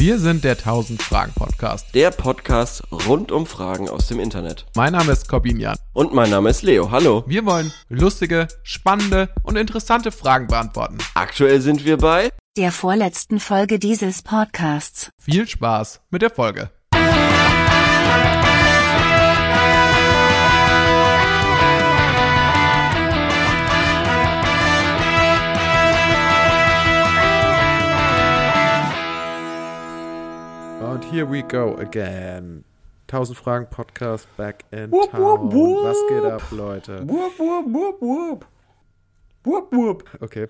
Wir sind der 1000 Fragen Podcast. Der Podcast rund um Fragen aus dem Internet. Mein Name ist Corbin Jan. Und mein Name ist Leo. Hallo. Wir wollen lustige, spannende und interessante Fragen beantworten. Aktuell sind wir bei der vorletzten Folge dieses Podcasts. Viel Spaß mit der Folge. Und here we go again. 1000 Fragen Podcast back in Wupp, town. wupp, wupp. Was geht ab, Leute? Wupp, wupp, wupp, wupp. Wupp, wupp. Okay.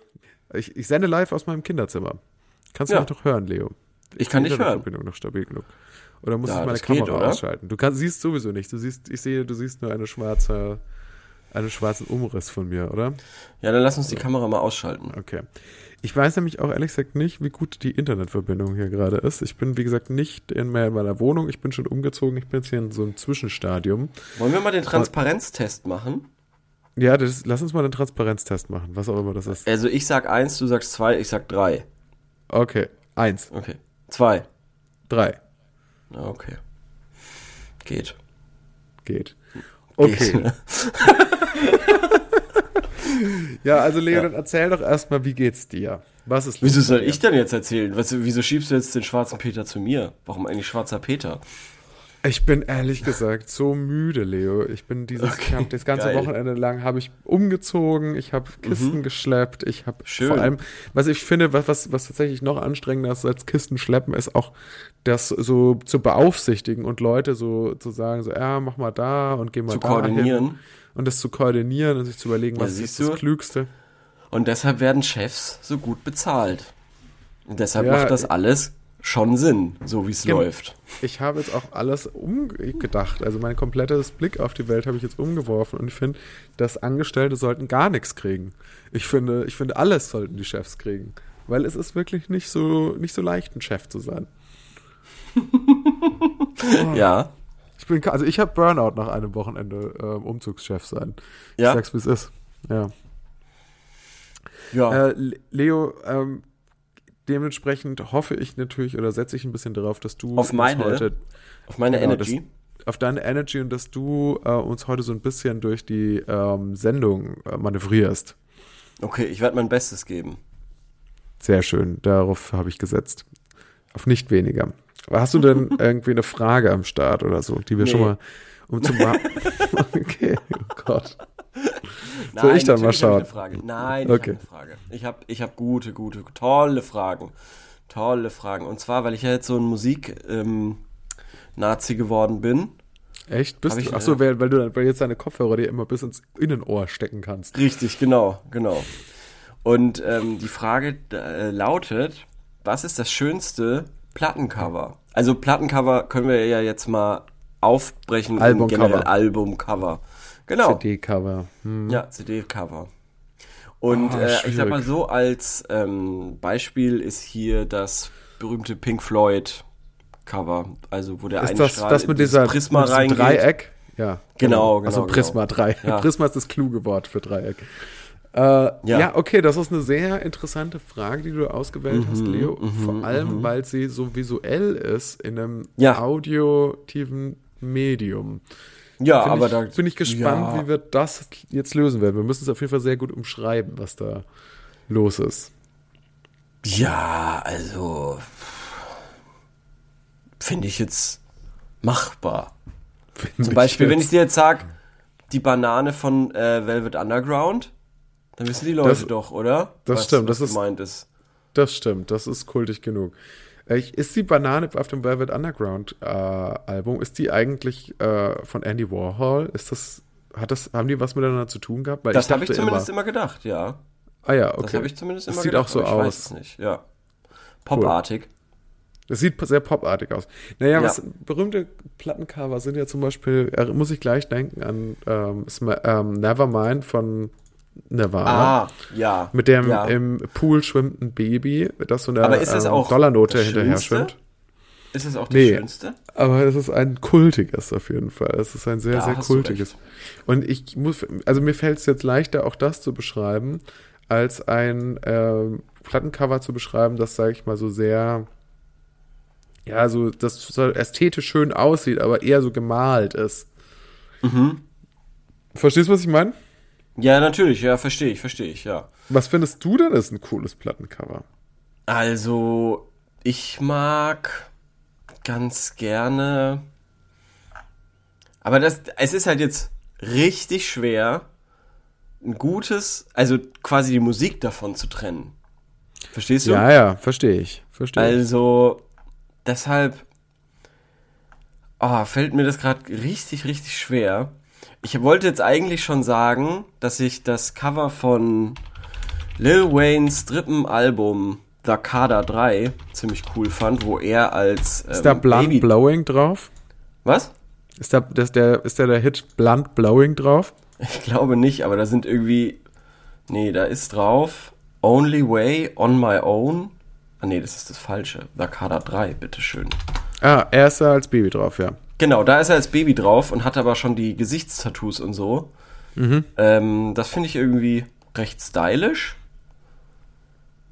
Ich, ich sende live aus meinem Kinderzimmer. Kannst du Ja. mich doch hören, Leo? Ich kann die dich hören. Internetverbindung noch stabil genug. Oder muss Ja, ich meine geht, Kamera oder? ausschalten? Du kannst, siehst sowieso nicht. Du siehst, ich sehe, du siehst nur eine schwarze, einen schwarzen Umriss von mir, oder? Ja, dann lass uns die Kamera mal ausschalten. Okay. Ich weiß nämlich auch ehrlich gesagt nicht, wie gut die Internetverbindung hier gerade ist. Ich bin, wie gesagt, nicht in mehr in meiner Wohnung. Ich bin schon umgezogen. Ich bin jetzt hier in so einem Zwischenstadium. Wollen wir mal den Transparenztest machen? Ja, das, lass uns mal einen Transparenztest machen, was auch immer das ist. Also ich sag eins, du sagst zwei, ich sag drei. Okay. Eins, Okay. Zwei. drei. Na, Okay. Geht. Geht. Okay. Geht. Ja, also Leo, Ja. erzähl doch erstmal, wie geht's dir? Was ist Wieso soll ich denn jetzt erzählen? Was, wieso schiebst du jetzt den schwarzen Peter zu mir? Warum eigentlich schwarzer Peter? Ich bin ehrlich gesagt so müde, Leo. Ich bin dieses, ich hab das ganze geil. Wochenende lang habe ich umgezogen, ich habe Kisten geschleppt, ich habe vor allem, was ich finde, was, was, was tatsächlich noch anstrengender ist als Kisten schleppen, ist auch das so zu beaufsichtigen und Leute so zu sagen, so, ja, mach mal da und geh mal Zu da koordinieren. hin. Und das zu koordinieren und sich zu überlegen, Ja, was ist das du? Klügste. Und deshalb werden Chefs so gut bezahlt. Und deshalb Ja, macht das alles schon Sinn, so wie es Genau. läuft. Ich habe jetzt auch alles umgedacht. Also mein komplettes Blick auf die Welt habe ich jetzt umgeworfen und ich finde, dass Angestellte sollten gar nichts kriegen. Ich finde, ich finde, alles sollten die Chefs kriegen. Weil es ist wirklich nicht so, nicht so leicht, ein Chef zu sein. Ja. Ich bin, also ich habe Burnout nach einem Wochenende ähm, Umzugschef sein. Ja. Ich sag's, wie es ist. Ja. Ja. Äh, Le- Leo, ähm, dementsprechend hoffe ich natürlich oder setze ich ein bisschen darauf, dass du Auf uns meine? heute Auf meine genau, Energy. auf deine Energy und dass du äh, uns heute so ein bisschen durch die ähm, Sendung äh, manövrierst. Okay, ich werde mein Bestes geben. Sehr schön, darauf habe ich gesetzt. Auf nicht weniger. Aber hast du denn irgendwie eine Frage am Start oder so, die wir Nee. schon mal um zu machen? okay, oh Gott. Soll ich dann mal hab schauen? Frage. Nein, ich Okay. habe eine Frage. Ich habe ich hab gute, gute, tolle Fragen. Tolle Fragen. Und zwar, weil ich ja jetzt so ein Musik-Nazi geworden bin. Echt? Bist Hab ich, du? Achso, weil, weil du weil jetzt deine Kopfhörer dir immer bis ins Innenohr stecken kannst. Richtig, genau, genau. Und ähm, die Frage äh, lautet, was ist das schönste Plattencover? Also Plattencover können wir ja jetzt mal aufbrechen Albumcover. in generell Albumcover. Genau. CD-Cover. Hm. Ja, CD-Cover. Und Ah, äh, ich sag mal so, als ähm, Beispiel ist hier das berühmte Pink Floyd Cover. Also wo der Ist eine das Strahl das mit dieser Prisma mit diesem reingeht. Dreieck? Ja. Genau, Also genau, Prisma genau. 3. Ja. Prisma ist das kluge Wort für Dreieck. Äh, ja. Ja. okay, das ist eine sehr interessante Frage, die du ausgewählt hast, Mhm, Leo. Vor allem, weil sie so visuell ist in einem Ja. audiotiven Medium. Ja, Bin aber ich, da bin ich gespannt, ja. wie wir das jetzt lösen werden. Wir müssen es auf jeden Fall sehr gut umschreiben, was da los ist. Ja, also finde ich jetzt machbar. Zum Beispiel, wenn ich dir jetzt sag, die Banane von äh, Velvet Underground, dann wissen die Leute Das- doch, oder? das was, stimmt, was das ist- gemeint ist. Das stimmt, das ist kultig genug. Äh, ist die Banane auf dem Velvet Underground äh, Album, ist die eigentlich äh, von Andy Warhol? Ist das, hat das, haben die was miteinander zu tun gehabt? Weil Das habe ich zumindest immer, gedacht, ja. Ah ja, okay. Das habe ich zumindest Das immer sieht gedacht. auch so aber ich weiß aus. es nicht, ja. Popartig. Das sieht sehr popartig aus. Naja, Ja. was berühmte Plattencover sind ja zum Beispiel, äh, muss ich gleich denken an ähm, ähm, Nevermind von Nirvana. Ah, ja. Mit dem ja. im Pool schwimmenden Baby, das so eine Aber ist das ähm, auch Dollarnote hinterher schwimmt. Ist es auch das Nee. Schönste? Aber es ist ein kultiges auf jeden Fall. Es ist ein sehr, Da sehr kultiges. Und ich muss, also mir fällt es jetzt leichter, auch das zu beschreiben, als ein ähm, Plattencover zu beschreiben, das, sage ich mal, so sehr ja, so, das so ästhetisch schön aussieht, aber eher so gemalt ist. Mhm. Verstehst du, was ich meine? Ja, natürlich, ja, verstehe ich, verstehe ich, ja. Was findest du denn ist ein cooles Plattencover? Also, ich mag ganz gerne. Aber das, es ist halt jetzt richtig schwer, ein gutes, also quasi die Musik davon zu trennen. Verstehst du? Ja, ja, verstehe ich. Verstehe. Also, deshalb oh, fällt mir das gerade richtig, richtig schwer. Ich wollte jetzt eigentlich schon sagen, dass ich das Cover von Lil Waynes dritten Album The Carter 3 ziemlich cool fand, wo er als ähm, Ist da Blunt Baby Blowing drauf? Was? Ist da, das der, ist da der Hit Blunt Blowing drauf? Ich glaube nicht, aber da sind irgendwie Nee, da ist drauf Only Way on My Own. Ah nee, das ist das falsche. The Carter 3, bitteschön. Ah, er ist da als Baby drauf, ja. Genau, da ist er als Baby drauf und hat aber schon die Gesichtstattoos und so. Mhm. Ähm, das finde ich irgendwie recht stylisch.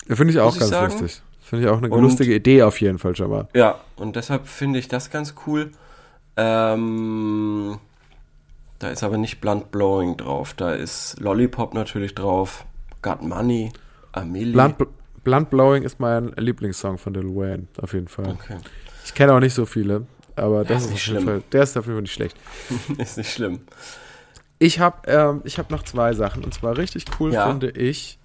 Finde ich auch ich ganz sagen. lustig. Finde ich auch eine Und- lustige Idee auf jeden Fall schon mal. Ja, und deshalb finde ich das ganz cool. Ähm, da ist aber nicht Blunt Blowing drauf. Da ist Lollipop natürlich drauf. Got Money. Amelie. Blunt, Blunt Blowing ist mein Lieblingssong von Lil Wayne, auf jeden Fall. Okay. Ich kenne auch nicht so viele, aber das ist ist, nicht schlimm. Fall, der ist auf jeden Fall nicht schlecht. ist nicht schlimm. Ich habe ähm, ich hab noch zwei Sachen. Und zwar richtig cool Ja. finde ich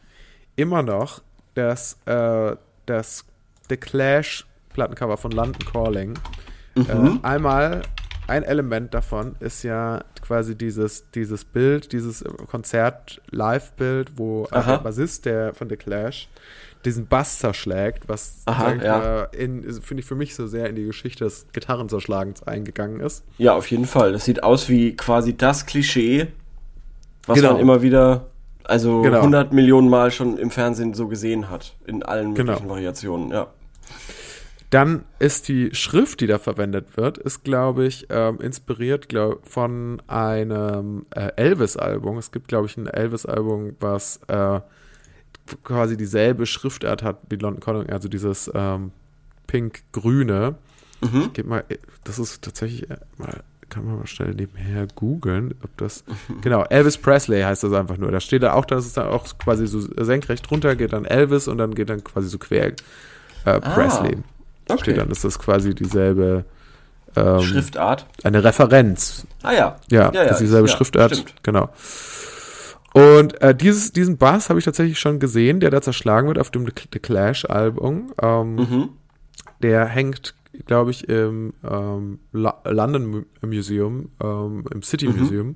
immer noch das, äh, das The Clash Plattencover von London Calling. Mhm. Äh, einmal ein Element davon ist ja quasi dieses, dieses Bild, dieses Konzert-Live-Bild, wo äh, Aha. der Bassist der von The Clash diesen Bass zerschlägt, was Aha, ja. finde ich für mich so sehr in die Geschichte des Gitarrenzerschlagens eingegangen ist. Ja, auf jeden Fall. Das sieht aus wie quasi das Klischee, was Genau. man immer wieder, also Genau. 100 Millionen Mal schon im Fernsehen so gesehen hat. In allen Genau. möglichen Variationen, ja. Dann ist die Schrift, die da verwendet wird, ist, glaube ich, ähm, inspiriert glaub, von einem äh, Elvis-Album. Es gibt, glaube ich, ein Elvis-Album, was äh, quasi dieselbe Schriftart hat wie London Calling, also dieses ähm, pink-grüne. Mhm. Ich geb mal, äh, das ist tatsächlich äh, mal, kann man mal schnell nebenher googeln, ob das, genau, Elvis Presley heißt das einfach nur. Da steht da auch, dass es dann auch quasi so senkrecht runter geht dann Elvis und dann geht dann quasi so quer äh, Presley. Okay. Steht dann, ist das quasi dieselbe, ähm, Schriftart. eine Referenz. Ah ja. Ja, ja, das ist dieselbe ja, Schriftart. stimmt. Genau. Und äh, dieses, diesen Bass habe ich tatsächlich schon gesehen, der da zerschlagen wird auf dem The Clash-Album. Ähm, Mhm. Der hängt, glaube ich, im ähm, London Mu- Museum, ähm, im City Mhm. Museum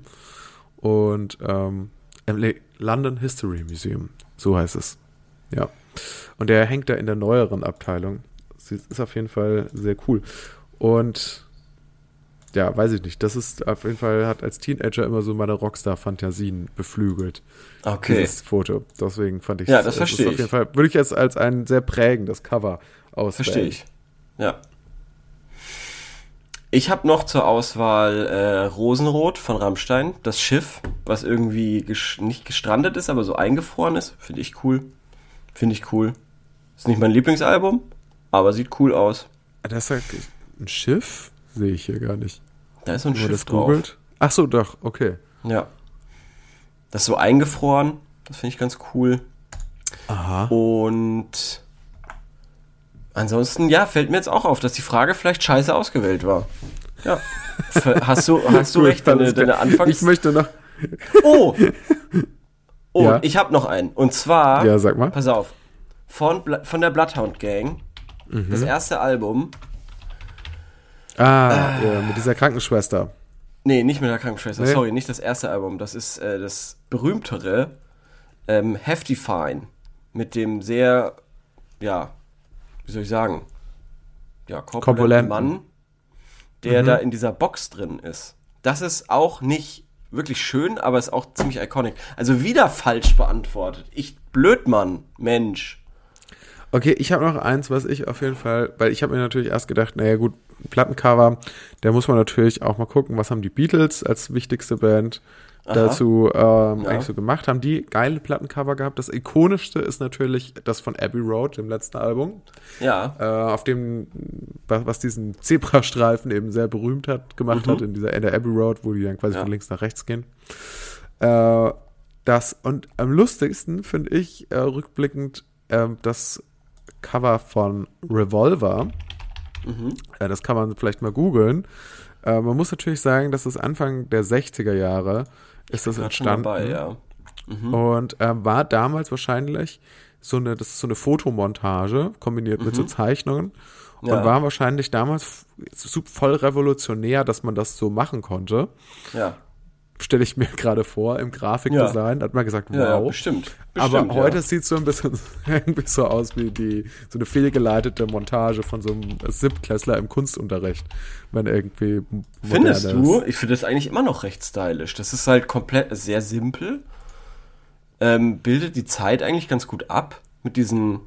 und ähm, im London History Museum, so heißt es. Ja. Und der hängt da in der neueren Abteilung. Sie- Ist auf jeden Fall sehr cool. Und ja, weiß ich nicht. Das ist auf jeden Fall, hat als Teenager immer so meine Rockstar-Fantasien beflügelt. Okay. Dieses Foto. Deswegen fand ich Ja, das es verstehe ist Auf ich. jeden Fall, würde ich jetzt als ein sehr prägendes Cover auswählen. Verstehe ich. Ja. Ich habe noch zur Auswahl äh, Rosenrot von Rammstein, das Schiff, was irgendwie ges nicht gestrandet ist, aber so eingefroren ist. Finde ich cool. Finde ich cool. Ist nicht mein Lieblingsalbum, aber sieht cool aus. Das ist ein Schiff? Sehe ich hier gar nicht. Da ist so ein Wenn Schiff das drauf. googelt. Ach so, doch, okay. Ja. Das ist so eingefroren. Das finde ich ganz cool. Aha. Und ansonsten, ja, fällt mir jetzt auch auf, dass die Frage vielleicht scheiße ausgewählt war. Ja. Hast du, hast du recht, deine, deine Anfangs... Ich möchte noch. Oh! Oh, Ja. ich habe noch einen. Und zwar, Ja, sag mal. pass auf, von, von der Bloodhound Gang, Mhm. das erste Album, Ah, ja, mit dieser Krankenschwester. nee, nicht mit der Krankenschwester, Nee. sorry, nicht das erste Album, das ist äh, das berühmtere, ähm, Hefty Fine, mit dem sehr, ja, wie soll ich sagen, ja, Korpulenten. Mann, der Mhm. da in dieser Box drin ist. Das ist auch nicht wirklich schön, aber ist auch ziemlich iconic. Also wieder falsch beantwortet. Ich, Blödmann, Mensch. Okay, ich habe noch eins, was ich auf jeden Fall, weil ich habe mir natürlich erst gedacht, naja gut, Plattencover, da muss man natürlich auch mal gucken, was haben die Beatles als wichtigste Band dazu ähm, Ja. eigentlich so gemacht haben, die geile Plattencover gehabt. Das ikonischste ist natürlich das von Abbey Road, dem letzten Album, Ja. äh, auf dem, was, diesen Zebrastreifen eben sehr berühmt hat, gemacht hat, in dieser in der Abbey Road, wo die dann quasi Mhm. Ja. von links nach rechts gehen. Äh, das, und am lustigsten finde ich äh, rückblickend ähm, das Cover von Revolver. Mhm. Äh, das kann man vielleicht mal googeln. Äh, man muss natürlich sagen, dass es Anfang der 60er Jahre ist das entstanden. dabei, ja. Und ähm, war damals wahrscheinlich so eine, das ist so eine Fotomontage kombiniert mit so Zeichnungen. Und Mhm. Ja. war wahrscheinlich damals voll revolutionär, dass man das so machen konnte. Ja. Stelle ich mir gerade vor, im Grafikdesign hat man gesagt, wow. Ja, ja, bestimmt. Aber bestimmt, heute ja. sieht es so ein bisschen irgendwie so aus wie die, so eine fehlgeleitete Montage von so einem Siebtklässler im Kunstunterricht. Wenn irgendwie Findest du? Ich finde das eigentlich immer noch recht stylisch. Das ist halt komplett sehr simpel. Ähm, bildet die Zeit eigentlich ganz gut ab mit diesen,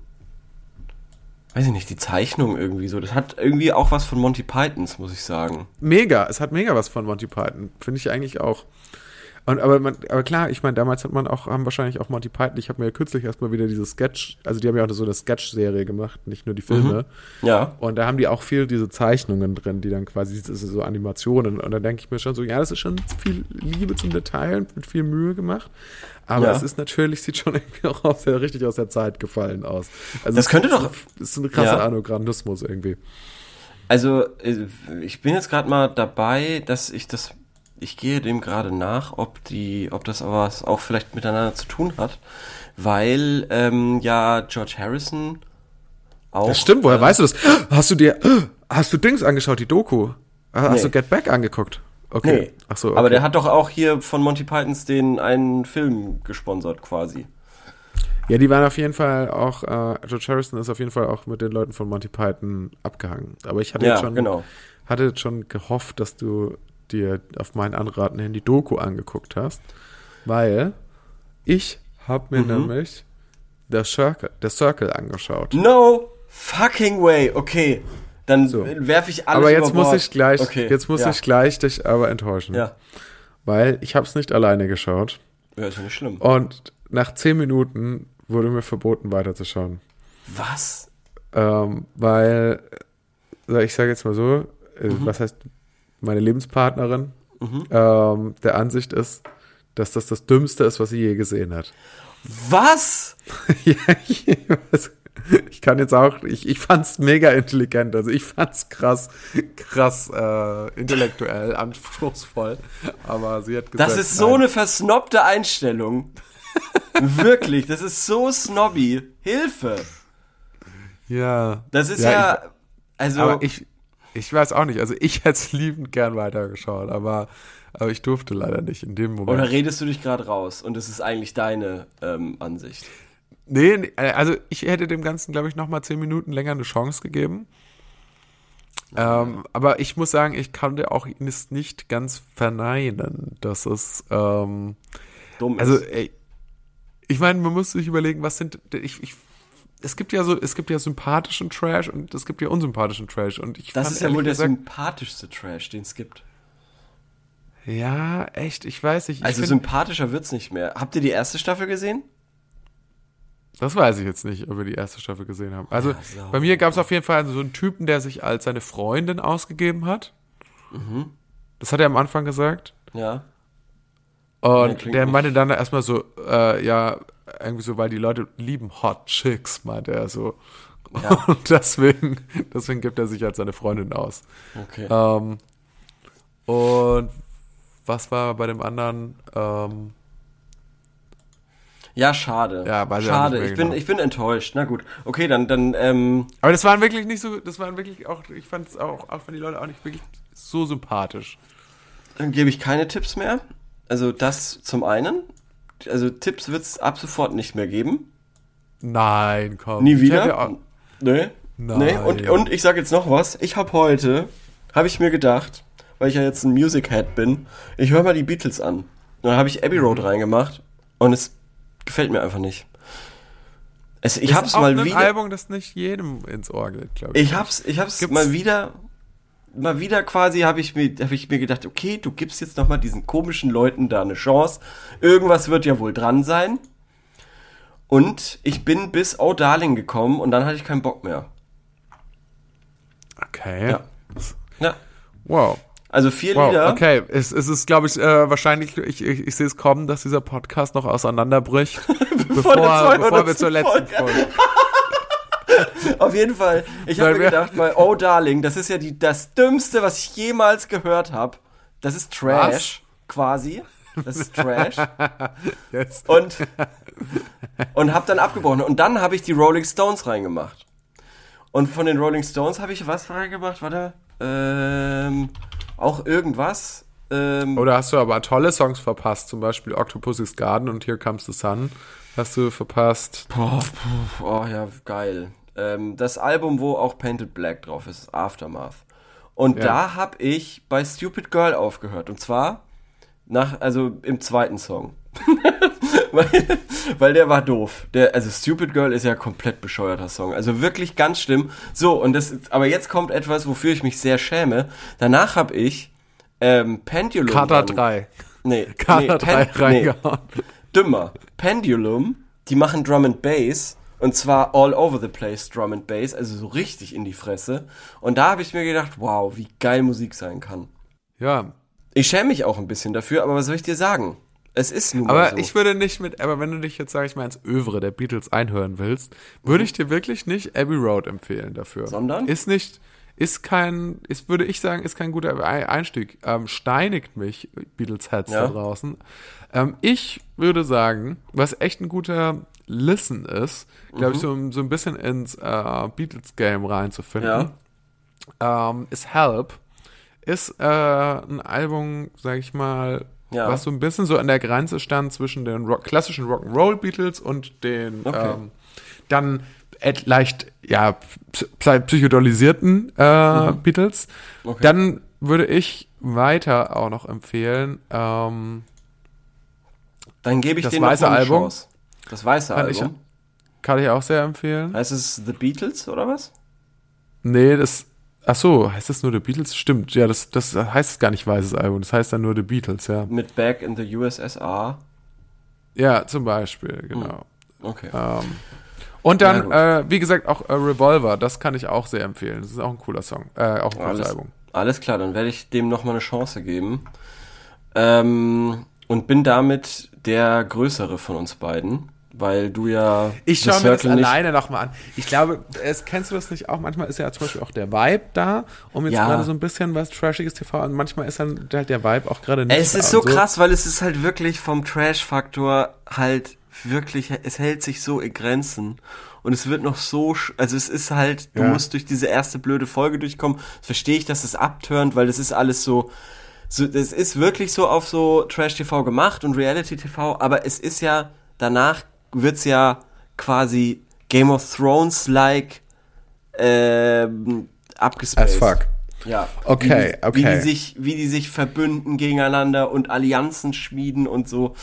weiß ich nicht, die Zeichnung irgendwie so. Das hat irgendwie auch was von Monty Pythons, muss ich sagen. Mega, es hat mega was von Monty Python, finde ich eigentlich auch. Und aber man, aber klar, ich meine, damals hat man auch, haben wahrscheinlich auch Monty Python, ich habe mir ja kürzlich erstmal wieder diese Sketch, also die haben ja auch so eine Sketch-Serie gemacht, nicht nur die Filme. Ja. Und da haben die auch viel diese Zeichnungen drin, die dann quasi das so Animationen. Und da denke ich mir schon so, ja, das ist schon viel Liebe zum Detail und mit viel Mühe gemacht. Aber Ja. es ist natürlich, sieht schon irgendwie auch aus der, richtig aus der Zeit gefallen aus. Also Das könnte ist doch- So, ist so eine krasse Ja. Anogrannismus irgendwie. Also, äh, ich bin jetzt gerade mal dabei, dass ich das, ich gehe dem gerade nach, ob die, ob das aber was auch vielleicht miteinander zu tun hat, weil ähm, ja George Harrison auch. Das stimmt, woher äh, weißt du das? Hast du dir, hast du Dings angeschaut, die Doku? Hast Nee. du Get Back angeguckt? Okay. Nee. Ach so, okay. Aber der hat doch auch hier von Monty Pythons den einen Film gesponsert quasi. Ja, die waren auf jeden Fall auch, äh, George Harrison ist auf jeden Fall auch mit den Leuten von Monty Python abgehangen. Aber ich hatte Ja, jetzt schon, genau. hatte jetzt schon gehofft, dass du dir auf meinen Anraten hin die Doku angeguckt hast, weil ich habe Mhm. mir nämlich der Circle, der Circle angeschaut. No fucking way. Okay, dann So. werfe ich alles aber jetzt muss ich gleich, Okay, jetzt muss ja. ich gleich dich aber enttäuschen, Ja. weil ich habe es nicht alleine geschaut. ja, ist ja nicht schlimm. Und nach zehn Minuten wurde mir verboten, weiterzuschauen. Was? Ähm, weil, ich sage jetzt mal so, äh, Mhm. was heißt, meine Lebenspartnerin ähm, der Ansicht ist, dass das das Dümmste ist, was sie je gesehen hat. Was? ja, ich, ich kann jetzt auch, ich, ich fand's mega intelligent, also ich fand's krass, krass äh, intellektuell, anspruchsvoll, aber sie hat gesagt, Das ist so nein. eine versnobte Einstellung. Wirklich, das ist so snobby. Hilfe. ja. Das ist Ja, ja, also Aber ich, ich weiß auch nicht. Also ich hätte es liebend gern weitergeschaut, aber, aber ich durfte leider nicht in dem Moment. oder redest du dich gerade raus und es ist eigentlich deine ähm, Ansicht? nee, nee, also ich hätte dem Ganzen, glaube ich, noch mal zehn Minuten länger eine Chance gegeben. Ähm, aber ich muss sagen, ich konnte auch es nicht ganz verneinen, dass es, ähm, Dumm also, ist. ey, ich meine, man muss sich überlegen, was sind, ich, ich, es gibt ja so, es gibt ja sympathischen Trash und es gibt ja unsympathischen Trash und ich Das ist ja wohl der gesagt- sympathischste Trash, den es gibt. ja, echt, ich weiß nicht. Ich Also sympathischer wird's nicht mehr. Habt ihr die erste Staffel gesehen? Das weiß ich jetzt nicht, ob wir die erste Staffel gesehen haben. Also Ja, bei mir gab es auf jeden Fall so einen Typen, der sich als seine Freundin ausgegeben hat. Mhm. Das hat er am Anfang gesagt. Ja. Und der nicht- meinte dann erstmal so, äh, ja, irgendwie so, weil die Leute lieben Hot Chicks, meinte er so. Ja. Und deswegen, deswegen gibt er sich als seine Freundin aus. Okay. Ähm, und was war bei dem anderen? Ähm, Ja, schade. Ja, weiß schade. Ich bin, genau. ich bin enttäuscht. Na gut. Okay, dann, dann, ähm, aber das waren wirklich nicht so, das waren wirklich auch, ich fand es auch, auch von die Leute auch nicht wirklich so sympathisch. dann gebe ich keine Tipps mehr. Also das zum einen. Also Tipps wird's ab sofort nicht mehr geben. Nein, komm. Nie wieder? Nee. Nein. Nee. Und, und ich sag jetzt noch was. Ich habe heute, habe ich mir gedacht, weil ich ja jetzt ein Music Head bin, ich höre mal die Beatles an. Dann habe ich Abbey Mhm. Road reingemacht und es gefällt mir einfach nicht. Es, ich Das hab's ist auch mal wieder. Album, das nicht jedem ins Ohr geht, glaube ich. Ich hab's, ich hab's Gibt's- mal wieder. Mal wieder quasi habe ich mir habe ich mir gedacht, okay, du gibst jetzt noch mal diesen komischen Leuten da eine Chance. Irgendwas wird ja wohl dran sein. Und ich bin bis Oh Darling gekommen und dann hatte ich keinen Bock mehr. Okay. Ja. Ja. Wow. Also vier Wow, Lieder. okay. Es, es ist, glaube ich, äh, wahrscheinlich, ich, ich, ich sehe es kommen, dass dieser Podcast noch auseinanderbricht, bevor, der bevor wir 200. zur letzten Folge. Folge. Auf jeden Fall. Ich habe mir gedacht, bei Oh Darling, das ist ja die, das Dümmste, was ich jemals gehört habe. Das ist Trash, quasi. Das ist Trash. Jetzt. Und, und habe dann abgebrochen. Und dann habe ich die Rolling Stones reingemacht. Und von den Rolling Stones habe ich was reingemacht? Warte. Ähm, auch irgendwas. Ähm, Oder hast du aber tolle Songs verpasst, zum Beispiel Octopussy's Garden und Here Comes the Sun. Hast du verpasst. Boah, oh ja, geil. Ähm, das Album, wo auch Painted Black drauf ist, ist Aftermath. Und Ja. da habe ich bei Stupid Girl aufgehört. Und zwar nach, also im zweiten Song. weil, weil der war doof. Der, also Stupid Girl ist ja komplett bescheuerter Song. Also wirklich ganz schlimm. So, und das ist, aber jetzt kommt etwas, wofür ich mich sehr schäme. Danach habe ich ähm, Pendulum. Kater dran- 3. Nee, Kater 3 Pen- nee, reingehauen. dümmer. Pendulum, die machen Drum and Bass und zwar all over the place Drum and Bass, also so richtig in die Fresse. Und da habe ich mir gedacht, wow, wie geil Musik sein kann. Ja. Ich schäme mich auch ein bisschen dafür, aber was soll ich dir sagen? Es ist nun Aber so. ich würde nicht mit, aber wenn du dich jetzt, sag ich mal, ins Övre der Beatles einhören willst, würde ich dir wirklich nicht Abbey Road empfehlen dafür. Sondern? Ist nicht, ist kein, ist, würde ich sagen, ist kein guter Ei- Einstieg. Ähm, steinigt mich, Beatles-Heads Ja. da draußen. Ähm, ich würde sagen, was echt ein guter Listen ist, glaube Mhm. ich, so, so ein bisschen ins äh, Beatles-Game reinzufinden, ähm, ist Help. Ist äh, ein Album, sag ich mal, Ja. was so ein bisschen so an der Grenze stand zwischen den Rock, klassischen Rock'n'Roll Beatles und den Okay. ähm, dann leicht ja psy psychedelisierten äh, Beatles. Mhm. Okay. Dann würde ich weiter auch noch empfehlen. Ähm, Dann gebe ich das weiße Album Chance. Das weiße Kann ich- Album. kann ich auch sehr empfehlen. Heißt es The Beatles oder was? Nee, das. Ach so, heißt das nur The Beatles? Stimmt, ja, das, das heißt gar nicht weißes Album, das heißt dann nur The Beatles, ja. Mit Back in the USSR. Ja, zum Beispiel, genau. Okay. Ähm, und Ja, dann, gut. äh, wie gesagt, auch äh, Revolver, das kann ich auch sehr empfehlen. Das ist auch ein cooler Song, äh, auch ein cooles Alles, Album. alles klar, dann werde ich dem noch mal eine Chance geben. Ähm, und bin damit der Größere von uns beiden, weil du ja Ich schaue mir das nicht- alleine nochmal an. Ich glaube, es, kennst du das nicht auch? Manchmal ist ja zum Beispiel auch der Vibe da, um jetzt Ja. gerade so ein bisschen was Trashiges TV und manchmal ist dann halt der Vibe auch gerade nicht Es ist und so krass, weil es ist halt wirklich vom Trash-Faktor halt wirklich, es hält sich so in Grenzen. Und es wird noch so, also es ist halt, du Ja. musst durch diese erste blöde Folge durchkommen. Das verstehe ich, dass es abturnt, weil das ist alles so, so, das ist wirklich so auf so Trash-TV gemacht und Reality-TV, aber es ist ja, danach wird's ja quasi Game of Thrones-like, ähm, abgespaced. As fuck. Ja. Okay, wie die, Wie okay. die sich, wie die sich verbünden gegeneinander und Allianzen schmieden und so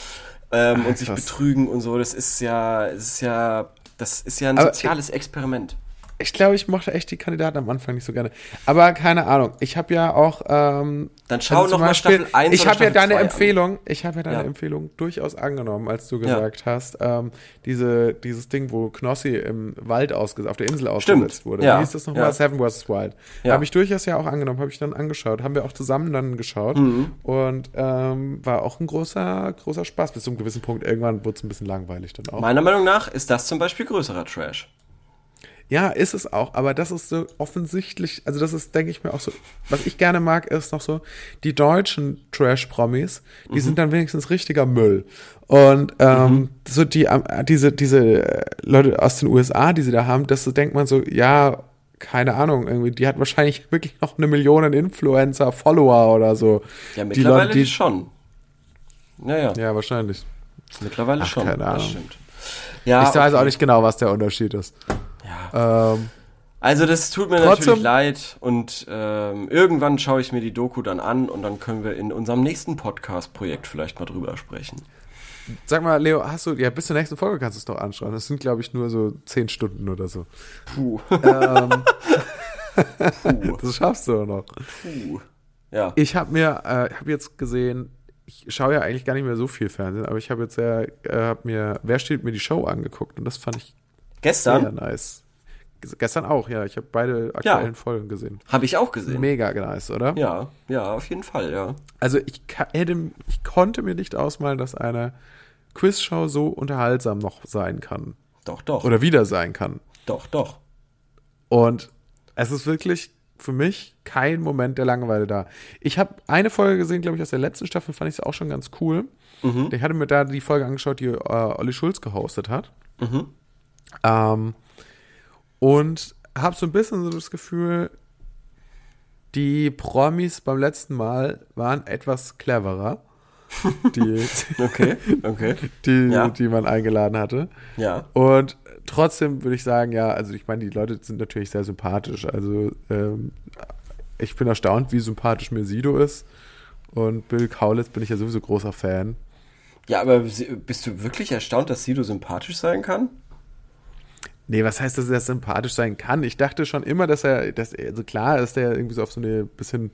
ähm, Ah, und sich krass. betrügen und so. Das ist ja, das ist ja, das ist ja ein Aber soziales Experiment. Ich glaube, ich mochte echt die Kandidaten am Anfang nicht so gerne. Aber keine Ahnung. Ich habe ja auch. Ähm, Dann schau zum noch mal Beispiel- Staffel 1 Ich habe ja deine 2 an. Empfehlung. Ich habe ja deine Ja. Empfehlung durchaus angenommen, als du Ja. gesagt hast, ähm, diese dieses Ding, wo Knossi im Wald ausgesetzt, auf der Insel Stimmt. ausgesetzt wurde. Ja. Wie hieß das nochmal? Ja. Seven vs. Wild. Ja. Habe ich durchaus ja auch angenommen. Habe ich dann angeschaut. Haben wir auch zusammen dann geschaut Mhm. und ähm, war auch ein großer großer Spaß bis zu einem gewissen Punkt. Irgendwann wurde es ein bisschen langweilig dann auch. Meiner Meinung nach ist das zum Beispiel größerer Trash. Ja, ist es auch, aber das ist so offensichtlich, also das ist, denke ich mir auch so, was ich gerne mag, ist noch so, die deutschen Trash-Promis, die sind dann wenigstens richtiger Müll. Und ähm, so die, ähm, diese, diese äh, Leute aus den USA, die sie da haben, das so denkt man so, ja, keine Ahnung, irgendwie, die hat wahrscheinlich wirklich noch eine Million Influencer, Follower oder so. Ja, Die mittlerweile Leute, die- schon. Ja, ja, Ja, mittlerweile Ach, schon. keine Das Ahnung. stimmt. Ja, ich weiß okay. auch nicht genau, was der Unterschied ist. Ja. Ähm, Also das tut mir Trotzdem- natürlich leid und ähm, irgendwann schaue ich mir die Doku dann an und dann können wir in unserem nächsten Podcast-Projekt vielleicht mal drüber sprechen. sag mal, Leo, hast du, ja, bis zur nächsten Folge kannst du es noch anschauen. Das sind, glaube ich, nur so zehn Stunden oder so. Puh. ähm, Puh. Das schaffst du auch noch. Puh. Ja. Ich habe mir, äh, habe jetzt gesehen, ich schaue ja eigentlich gar nicht mehr so viel Fernsehen, aber ich habe jetzt ja, äh, hab mir, wer steht mir die Show angeguckt und das fand ich Gestern nice. G- Gestern auch, ja. Ich habe beide aktuellen Folgen gesehen. habe ich auch gesehen. Mega nice, oder? Ja, ja, auf jeden Fall, ja. Also ich, hätte, ich konnte mir nicht ausmalen, dass eine Quizshow so unterhaltsam noch sein kann. Doch, doch. Oder wieder sein kann. Doch, doch. Und es ist wirklich für mich kein Moment der Langeweile da. Ich habe eine Folge gesehen, glaube ich, aus der letzten Staffel, fand ich es auch schon ganz cool. Ich hatte mir da die Folge angeschaut, die äh, Olli Schulz gehostet hat. Ähm, und habe so ein bisschen so das Gefühl, die Promis beim letzten Mal waren etwas cleverer. Die, Okay, okay. die, Ja. die man eingeladen hatte. Ja. Und trotzdem würde ich sagen, ja, also ich meine, die Leute sind natürlich sehr sympathisch. Also ähm, ich bin erstaunt, wie sympathisch mir Sido ist. Und Bill Kaulitz bin ich ja sowieso großer Fan. Ja, aber bist du wirklich erstaunt, dass Sido sympathisch sein kann? Nee, was heißt, dass er sympathisch sein kann? Ich dachte schon immer, dass er, dass er, also klar ist der irgendwie so auf so eine bisschen.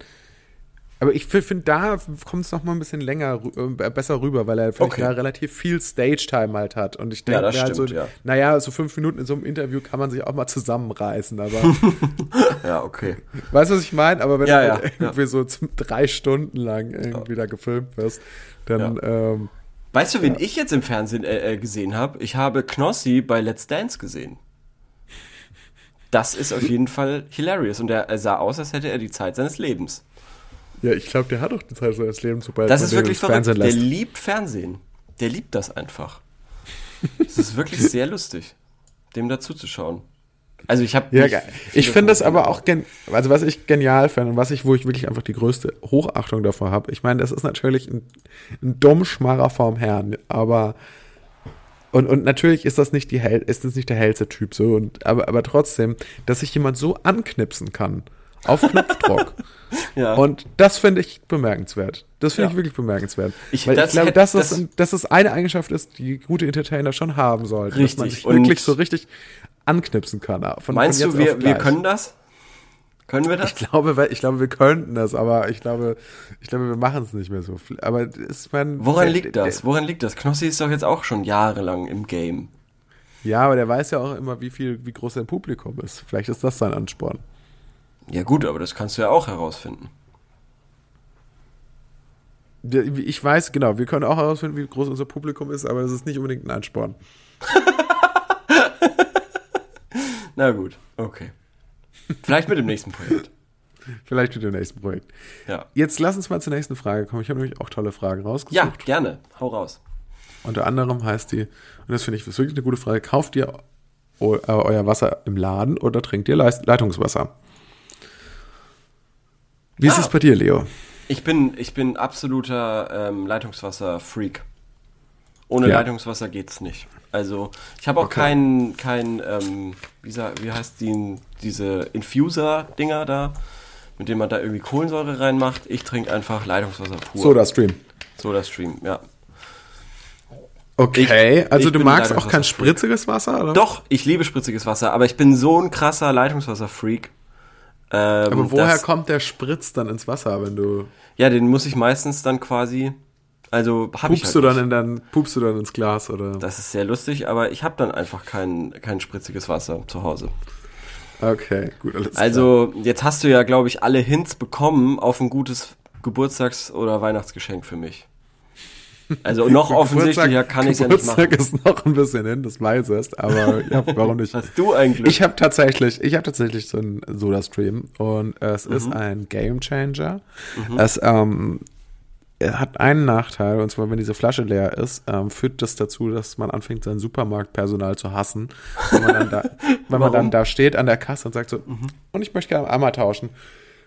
Aber ich finde, da kommt es noch mal ein bisschen länger, äh, besser rüber, weil er vielleicht Okay. da relativ viel Stage-Time halt hat. Und ich Ja, denke mir halt so, ja. naja, so fünf Minuten in so einem Interview kann man sich auch mal zusammenreißen. Aber Ja, okay. Weißt du, was ich meine? Aber wenn Ja, du ja, halt irgendwie so drei Stunden lang irgendwie da gefilmt wirst, dann ähm, Weißt du, wen ich jetzt im Fernsehen äh, äh, gesehen habe? Ich habe Knossi bei Let's Dance gesehen. Das ist auf jeden Fall hilarious. Und er, sah aus, als hätte er die Zeit seines Lebens. ja, ich glaube, der hat doch die Zeit seines Lebens, sobald Das ist wirklich verrückt. Fernsehen Der lässt. liebt Fernsehen. Der liebt das einfach. Es ist wirklich sehr lustig, dem dazuzuschauen. Also ich habe Ja, ich finde das aber auch, gen also was ich genial finde und was ich, wo ich wirklich einfach die größte Hochachtung davor habe. Ich meine, das ist natürlich ein, ein Dummschmarrer vorm Herrn, aber und, und natürlich ist das nicht die hell, ist das nicht der hellste Typ so und aber aber trotzdem, dass sich jemand so anknipsen kann auf Knopfdruck. ja. Und das finde ich bemerkenswert. Das finde Ja. ich wirklich bemerkenswert. Ich- Weil das ich glaube, dass das, das- das eine Eigenschaft ist, die gute Entertainer schon haben sollten. Dass man Richtig. sich wirklich so richtig anknipsen kann. Von, Meinst von du, wir, wir können das? Können wir das? Ich glaube, ich glaube, wir könnten das, aber ich glaube, ich glaube, wir machen es nicht mehr so. Aber ist man. Woran der- liegt das? Woran liegt das? Knossi ist doch jetzt auch schon jahrelang im Game. Ja, aber der weiß ja auch immer, wie viel, wie groß sein Publikum ist. Vielleicht ist das sein Ansporn. Ja gut, aber das kannst du ja auch herausfinden. Ich weiß, genau, wir können auch herausfinden, wie groß unser Publikum ist, aber das ist nicht unbedingt ein Ansporn. Na gut, okay. Vielleicht mit dem nächsten Projekt. Vielleicht mit dem nächsten Projekt. Ja. Jetzt lass uns mal zur nächsten Frage kommen. Ich habe nämlich auch tolle Fragen rausgesucht. Ja, gerne. Hau raus. Unter anderem heißt die, und das finde ich ist wirklich eine gute Frage, kauft ihr äh, euer Wasser im Laden oder trinkt ihr Leitungswasser? Wie ist Ah. es bei dir, Leo? Ich bin, ich bin absoluter ähm, Leitungswasser-Freak. Ohne Ja. Leitungswasser geht's nicht. Also, ich habe auch Okay. kein, kein ähm, wie, wie heißt die, diese Infuser-Dinger da, mit denen man da irgendwie Kohlensäure reinmacht. Ich trinke einfach Leitungswasser pur. Soda Stream. Soda Stream, ja. Okay, Ich- also ich du magst auch kein spritziges Wasser, oder? Doch, ich liebe spritziges Wasser, aber ich bin so ein krasser Leitungswasser-Freak. Ähm, Aber woher kommt der Spritz dann ins Wasser, wenn du Ja, den muss ich meistens dann quasi, also hab ich pupst halt du dann nicht. in dein pupst du dann ins Glas oder? Das ist sehr lustig, aber ich habe dann einfach kein, kein spritziges Wasser zu Hause. Okay, gut, alles klar. Also, jetzt hast du ja, glaube ich, alle Hints bekommen auf ein gutes Geburtstags- oder Weihnachtsgeschenk für mich. Also noch offensichtlicher kann ich es ja nicht machen. Geburtstag ist noch ein bisschen hin, das weiß es, aber ja, warum nicht? Hast du ein Glück? Ich habe tatsächlich, ich habe tatsächlich so einen Soda-Stream und es Mhm. ist ein Game Changer. Es ähm, hat einen Nachteil und zwar, wenn diese Flasche leer ist, ähm, führt das dazu, dass man anfängt, sein Supermarktpersonal zu hassen, wenn man dann da, wenn man dann? Mhm. da steht an der Kasse und sagt so, und ich möchte gerne einmal tauschen.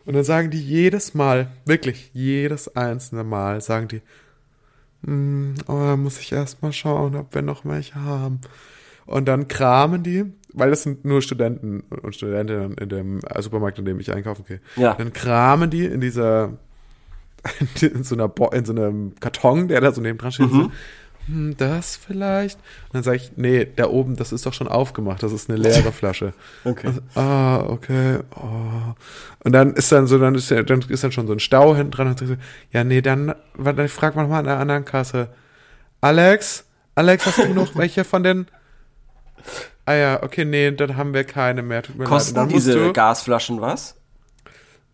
Und dann sagen die jedes Mal, wirklich jedes einzelne Mal, sagen die, hm, oh, da muss ich erst mal schauen, ob wir noch welche haben. Und dann kramen die, weil das sind nur Studenten und Studentinnen in dem Supermarkt, in dem ich einkaufen gehe. Ja. Dann kramen die in dieser, in so einer, Bo in so einem Karton, der da so neben dran steht, so, hm, das vielleicht. Und dann sage ich, nee, da oben, das ist doch schon aufgemacht, das ist eine leere Flasche. Okay. Also, ah, okay. Oh. Und dann ist dann so, dann ist, dann ist dann schon so ein Stau hinten dran. Und so, ja, nee, dann, dann fragt man mal an der anderen Kasse. Alex, Alex, hast du noch welche von den? Ah ja, okay, nee, dann haben wir keine mehr. Kosten leid. Dann diese Gasflaschen was?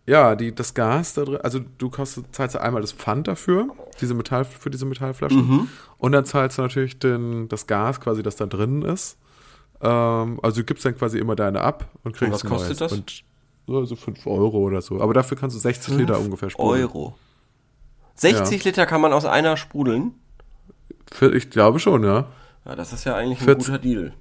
Ja, die, das Gas da drin, also du kostet, zahlst einmal das Pfand dafür, diese Metall, für diese Metallflaschen. Mhm. Und dann zahlst du natürlich den, das Gas quasi, das da drin ist. Ähm, also du gibst dann quasi immer deine ab und kriegst was ein kostet neues. das? Und so, so 5 Euro oder so. Aber dafür kannst du 60 Liter ungefähr sprudeln. Euro. 60 Liter kann man aus einer sprudeln? Ich glaube schon, ja. Ja, das ist ja eigentlich ein 40 guter Deal.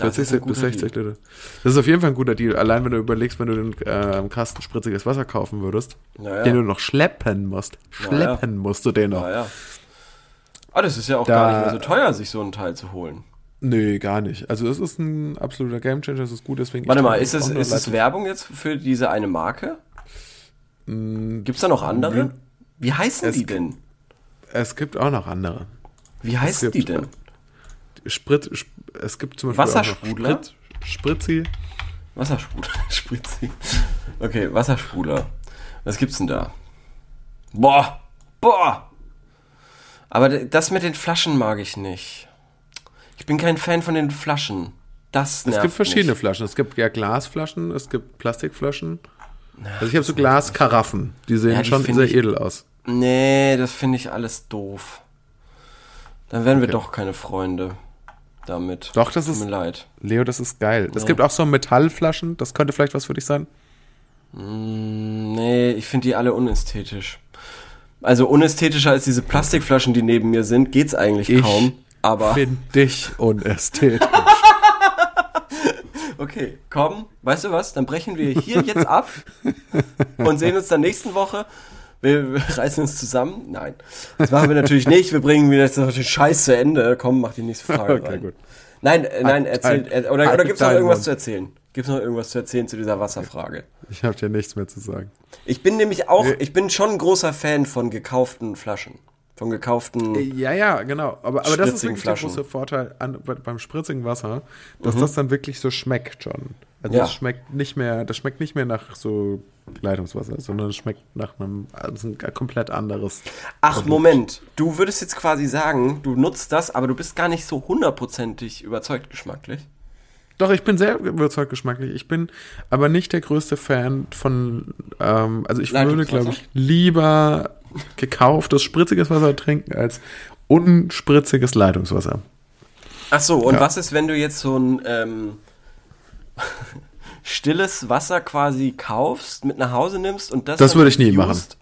Das 40 ist bis guter 60 Deal. Liter. Das ist auf jeden Fall ein guter Deal. Allein wenn du überlegst, wenn du den äh, Kasten spritziges Wasser kaufen würdest, Ja, ja. den du noch schleppen musst. Schleppen musst du den noch. Ja, ja. Ah, das ist ja auch Da- gar nicht mehr so teuer, sich so einen Teil zu holen. Nee, gar nicht. Also es ist ein absoluter Gamechanger, das ist gut, deswegen. Warte mal, ist es, ist es Werbung jetzt für diese eine Marke? Gibt's da noch andere? Wie heißen Es die gibt- denn? Es gibt auch noch andere. Wie heißen gibt- die denn? Sprit, sp es gibt zum Beispiel Wassersprudler? Sprit, Spritzi. Wassersprudler. Spritzi. Okay, Wassersprudler. Was gibt's denn da? Boah! Boah! Aber das mit den Flaschen mag ich nicht. Ich bin kein Fan von den Flaschen. Das Es nervt gibt verschiedene Mich. Flaschen. Es gibt ja Glasflaschen, es gibt Plastikflaschen. Also ich habe so Glaskaraffen. Die sehen Ja, die schon sehr ich- edel aus. Nee, das finde ich alles doof. Dann werden wir Okay. doch keine Freunde damit. Doch, das Tut ist- mir leid. Leo, das ist geil. Es gibt auch so Metallflaschen. Das könnte vielleicht was für dich sein. Mm, Nee, ich finde die alle unästhetisch. Also unästhetischer als diese Plastikflaschen, die neben mir sind, geht's eigentlich Ich kaum. Aber Find dich unästhetisch. okay, komm, weißt du was? Dann brechen wir hier jetzt ab und sehen uns dann nächsten Woche. Wir, wir reißen uns zusammen. Nein, das machen wir natürlich nicht. Wir bringen wieder jetzt noch den Scheiß zu Ende. Komm, mach die nächste Frage Okay, rein. gut. Nein, äh, nein, erzähl. äh, oder oder gibt's noch deinen irgendwas zu erzählen? Gibt's noch irgendwas zu erzählen zu dieser Wasserfrage? Ich habe dir nichts mehr zu sagen. Ich bin nämlich auch, Nee. ich bin schon ein großer Fan von gekauften Flaschen. Von gekauften. Ja, ja, genau. Aber, aber das ist wirklich der Flaschen. große Vorteil an, bei, beim spritzigen Wasser, dass das dann wirklich so schmeckt schon. Also Ja. das schmeckt nicht mehr, das schmeckt nicht mehr nach so Leitungswasser, sondern es schmeckt nach einem also ein komplett anderes. Ach, Moment. Du würdest jetzt quasi sagen, du nutzt das, aber du bist gar nicht so hundertprozentig überzeugt geschmacklich. Doch, ich bin sehr überzeugt geschmacklich. Ich bin aber nicht der größte Fan von, ähm, also ich würde, glaube ich, lieber gekauftes spritziges Wasser trinken als unspritziges Leitungswasser. Ach so, und Ja. was ist, wenn du jetzt so ein ähm, stilles Wasser quasi kaufst, mit nach Hause nimmst und das Das würde ich nie infused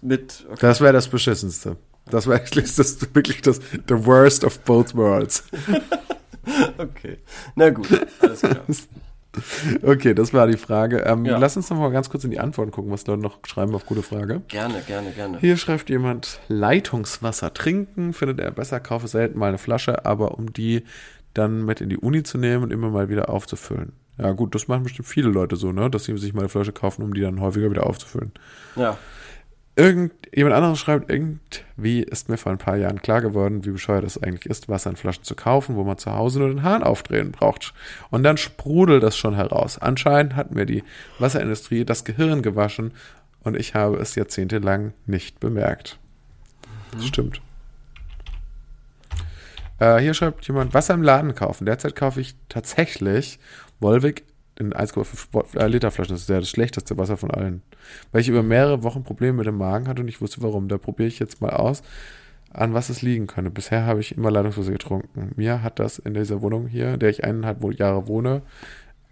Mit, okay. Das wäre das Beschissenste. Das wäre eigentlich das, wirklich das the worst of both worlds. okay. Na gut, alles klar. Okay, das war die Frage. Ähm, Ja. Lass uns noch mal ganz kurz in die Antworten gucken, was Leute noch schreiben auf gute Frage. Gerne, gerne, gerne. Hier schreibt jemand, Leitungswasser trinken, findet er besser, kaufe selten mal eine Flasche, aber um die dann mit in die Uni zu nehmen und immer mal wieder aufzufüllen. Ja gut, das machen bestimmt viele Leute so, ne? Dass sie sich mal eine Flasche kaufen, um die dann häufiger wieder aufzufüllen. Ja. Irgend, jemand anderes schreibt, irgendwie ist mir vor ein paar Jahren klar geworden, wie bescheuert es eigentlich ist, Wasser in Flaschen zu kaufen, wo man zu Hause nur den Hahn aufdrehen braucht. Und dann sprudelt das schon heraus. Anscheinend hat mir die Wasserindustrie das Gehirn gewaschen und ich habe es jahrzehntelang nicht bemerkt. Das stimmt. Äh, hier schreibt jemand, Wasser im Laden kaufen. Derzeit kaufe ich tatsächlich Wolwig in 1,5 Bo- äh, Liter Flaschen. Das ist ja das schlechteste Wasser von allen. Weil ich über mehrere Wochen Probleme mit dem Magen hatte und ich wusste warum. Da probiere ich jetzt mal aus, an was es liegen könnte. Bisher habe ich immer Leitungswasser getrunken. Mir hat das in dieser Wohnung hier, in der ich eineinhalb Jahre wohne,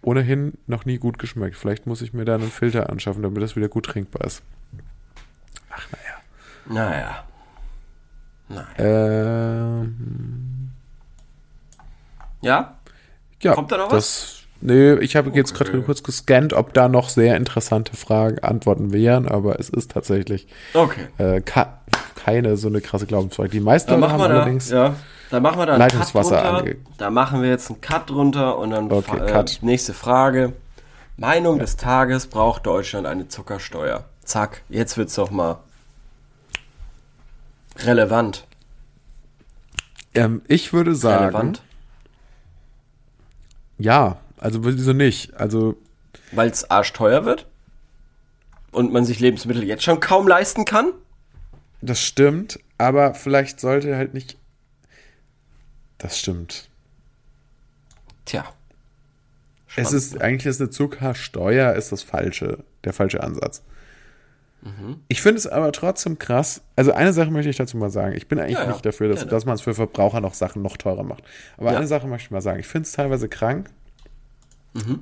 ohnehin noch nie gut geschmeckt. Vielleicht muss ich mir da einen Filter anschaffen, damit das wieder gut trinkbar ist. Ach, naja. Naja. Naja. Ähm, Ja? ja, Kommt da noch Nee, ich habe jetzt Okay. gerade kurz gescannt, ob da noch sehr interessante Fragen, Antworten wären, aber es ist tatsächlich Okay. äh, keine so eine krasse Glaubensfrage. Die meisten haben wir da, allerdings ja, dann machen wir da Leitungswasser ange-. Da machen wir jetzt einen Cut drunter und dann Okay, äh, Cut. nächste Frage. Meinung des Tages, braucht Deutschland eine Zuckersteuer? Zack, jetzt wird's doch mal relevant. Ähm, ich würde sagen, relevant? ja, also wieso nicht? Also Weil es arschteuer wird? Und man sich Lebensmittel jetzt schon kaum leisten kann? das stimmt, aber vielleicht sollte halt nicht. Das stimmt. Tja. Es ist eigentlich ist eine Zuckersteuer ist das falsche, der falsche Ansatz. Mhm. Ich finde es aber trotzdem krass. Also eine Sache möchte ich dazu mal sagen. Ich bin eigentlich Ja, ja, nicht dafür, dass, dass man es für Verbraucher noch Sachen noch teurer macht. Aber Ja. eine Sache möchte ich mal sagen. Ich finde es teilweise krank. Mhm.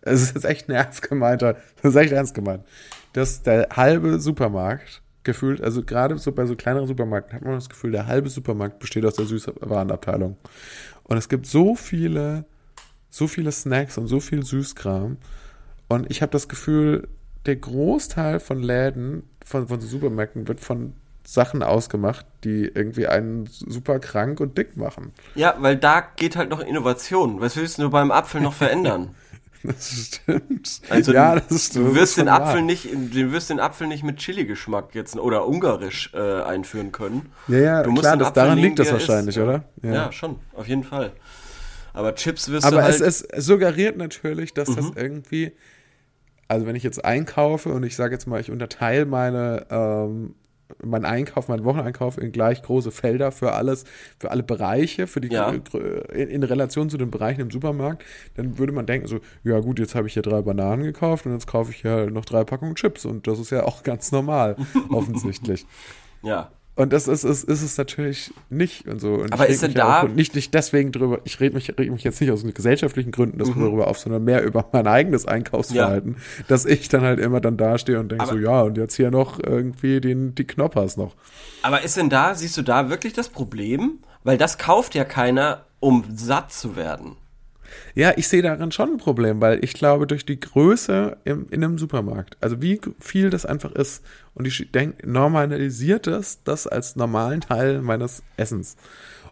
Es ist jetzt echt ein ernst gemeinter, das ist echt ernst gemeint, dass der halbe Supermarkt gefühlt, also gerade so bei so kleineren Supermärkten hat man das Gefühl, der halbe Supermarkt besteht aus der Süßwarenabteilung. Und es gibt so viele, so viele Snacks und so viel Süßkram. Und ich habe das Gefühl, der Großteil von Läden, von, von Supermärkten wird von Sachen ausgemacht, die irgendwie einen super krank und dick machen. Ja, weil da geht halt noch Innovation. Was willst du beim Apfel noch verändern? Das stimmt. Also ja, du, das ist, du das wirst den Apfel wahr. nicht, du wirst den Apfel nicht mit Chili-Geschmack jetzt oder ungarisch äh, einführen können. Ja, ja, Du musst klar, das, Apfel daran liegt das er ist. wahrscheinlich, ja. oder? Ja. schon, auf jeden Fall. Aber Chips wirst Aber du halt. es, es suggeriert natürlich, dass das Mhm. irgendwie, also wenn ich jetzt einkaufe und ich sage jetzt mal, ich unterteile meine, ähm, meinen Einkauf, meinen Wocheneinkauf in gleich große Felder für alles, für alle Bereiche, für die Ja. in, in Relation zu den Bereichen im Supermarkt, dann würde man denken so, ja gut, jetzt habe ich hier drei Bananen gekauft und jetzt kaufe ich hier noch drei Packungen Chips und das ist ja auch ganz normal, offensichtlich. ja. Und das ist, ist, ist es natürlich nicht und so. Und Aber ist denn ja da- auch nicht, nicht deswegen drüber, ich rede mich, reg mich jetzt nicht aus gesellschaftlichen Gründen das Mhm. darüber auf, sondern mehr über mein eigenes Einkaufsverhalten, dass ich dann halt immer dann dastehe und denke so, ja, und jetzt hier noch irgendwie den, die Knoppers noch. Aber ist denn da, siehst du da wirklich das Problem? Weil das kauft ja keiner, um satt zu werden. Ja, ich sehe darin schon ein Problem, weil ich glaube, durch die Größe im, in einem Supermarkt, also wie viel das einfach ist, und ich denke, normalisiert es das als normalen Teil meines Essens.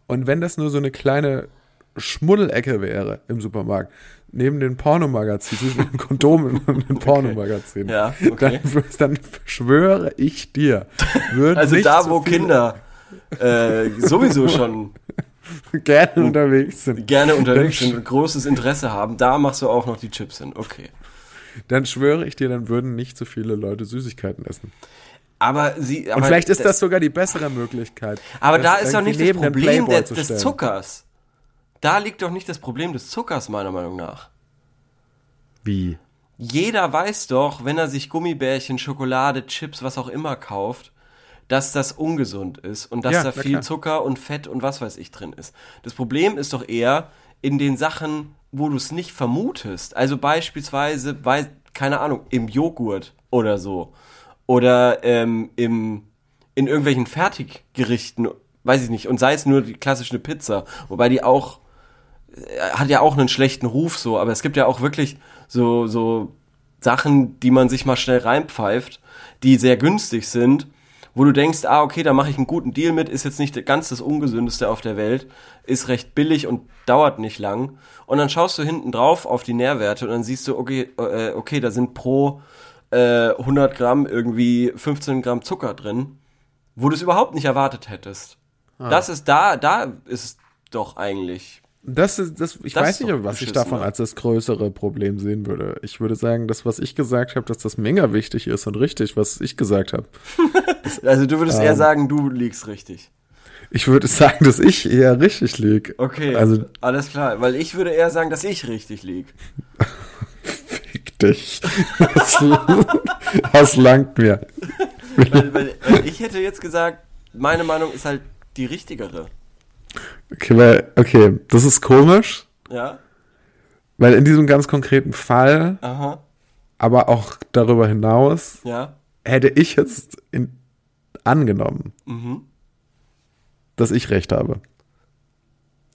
Und wenn das nur so eine kleine Schmuddelecke wäre im Supermarkt, neben den Pornomagazinen, zwischen den Kondomen und den Pornomagazinen, Ja, okay. dann, dann schwöre ich dir, würden Also da, so wo viele Kinder äh, sowieso schon gerne unterwegs sind, gerne unterwegs sind und großes Interesse haben, da machst du auch noch die Chips hin. Okay. dann schwöre ich dir, dann würden nicht so viele Leute Süßigkeiten essen. Aber sie. Aber Und vielleicht ist das sogar die bessere Möglichkeit. Aber das da ist doch nicht das Problem des stellen. Zuckers. Da liegt doch nicht das Problem des Zuckers, meiner Meinung nach. Wie? Jeder weiß doch, wenn er sich Gummibärchen, Schokolade, Chips, was auch immer kauft, dass das ungesund ist und dass Ja, da viel klar. Zucker und Fett und was weiß ich drin ist. Das Problem ist doch eher in den Sachen, wo du es nicht vermutest. Also beispielsweise bei, keine Ahnung, im Joghurt oder so. Oder ähm, im, in irgendwelchen Fertiggerichten, weiß ich nicht. Und sei es nur die klassische Pizza, wobei die auch hat ja auch einen schlechten Ruf so, aber es gibt ja auch wirklich so, so Sachen, die man sich mal schnell reinpfeift, die sehr günstig sind, wo du denkst, ah, okay, da mache ich einen guten Deal mit, ist jetzt nicht ganz das ungesündeste auf der Welt, ist recht billig und dauert nicht lang. Und dann schaust du hinten drauf auf die Nährwerte und dann siehst du, okay, äh, okay, da sind pro äh, 100 Gramm irgendwie 15 Gramm Zucker drin, wo du es überhaupt nicht erwartet hättest. Ah. Das ist da, da ist doch eigentlich Das ist, das, ich Das weiß nicht, was ich davon ne? als das größere Problem sehen würde. Ich würde sagen, das, was ich gesagt habe, dass das mega wichtig ist und richtig, was ich gesagt habe. Also du würdest eher Ähm. sagen, du liegst richtig. Ich würde sagen, dass ich eher richtig lieg. Okay, Also, alles klar. Weil ich würde eher sagen, dass ich richtig lieg. fick dich. Das, das langt mir. Weil, weil, weil ich hätte jetzt gesagt, meine Meinung ist halt die richtigere. Okay, weil, okay, das ist komisch, Ja? weil in diesem ganz konkreten Fall, Aha. aber auch darüber hinaus, Ja? hätte ich jetzt in, angenommen, Mhm. dass ich recht habe.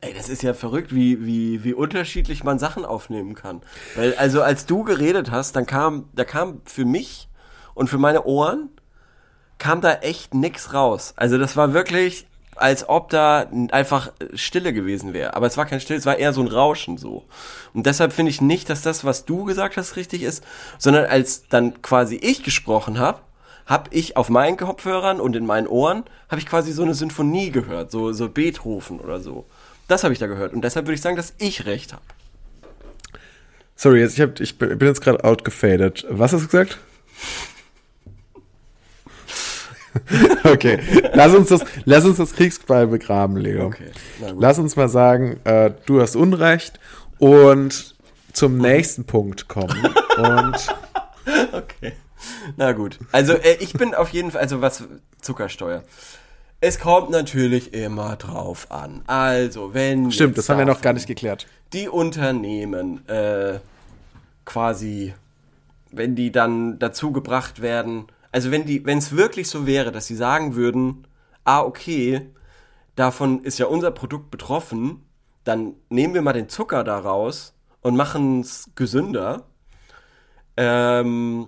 Ey, das ist ja verrückt, wie, wie, wie unterschiedlich man Sachen aufnehmen kann. Weil, also als du geredet hast, dann kam, da kam für mich und für meine Ohren, kam da echt nix raus. Also das war wirklich, als ob da einfach Stille gewesen wäre. Aber es war kein Stille, es war eher so ein Rauschen so. Und deshalb finde ich nicht, dass das, was du gesagt hast, richtig ist, sondern als dann quasi ich gesprochen habe, habe ich auf meinen Kopfhörern und in meinen Ohren, habe ich quasi so eine Sinfonie gehört, so, so Beethoven oder so. Das habe ich da gehört. Und deshalb würde ich sagen, dass ich recht habe. Sorry, jetzt, ich, hab, ich bin jetzt gerade outgefadet. Was hast du gesagt? okay, lass uns das, lass uns das Kriegsbeil begraben, Leo. Okay. Lass uns mal sagen, äh, du hast Unrecht und zum nächsten Punkt kommen. Und Okay. Na gut. Also äh, ich bin auf jeden Fall, also was Zuckersteuer. Es kommt natürlich immer drauf an. Also, wenn. stimmt, das haben wir noch gar nicht geklärt. Die Unternehmen äh, quasi, wenn die dann dazu gebracht werden, also wenn die, wenn es wirklich so wäre, dass sie sagen würden, ah, okay, davon ist ja unser Produkt betroffen, dann nehmen wir mal den Zucker da raus und machen es gesünder. Ähm,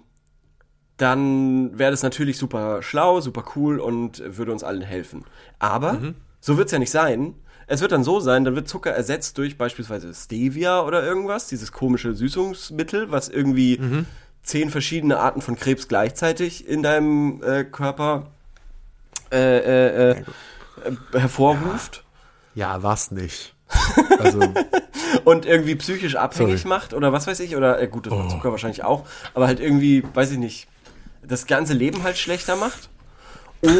dann wäre das natürlich super schlau, super cool und würde uns allen helfen. Aber so wird es ja nicht sein. Es wird dann so sein, dann wird Zucker ersetzt durch beispielsweise Stevia oder irgendwas, dieses komische Süßungsmittel, was irgendwie zehn verschiedene Arten von Krebs gleichzeitig in deinem äh, Körper äh, äh, äh, hervorruft Ja, was nicht. Also, und irgendwie psychisch abhängig Sorry. macht oder was weiß ich, oder äh, gut, das macht Zucker wahrscheinlich auch, aber halt irgendwie, weiß ich nicht, das ganze Leben halt schlechter macht.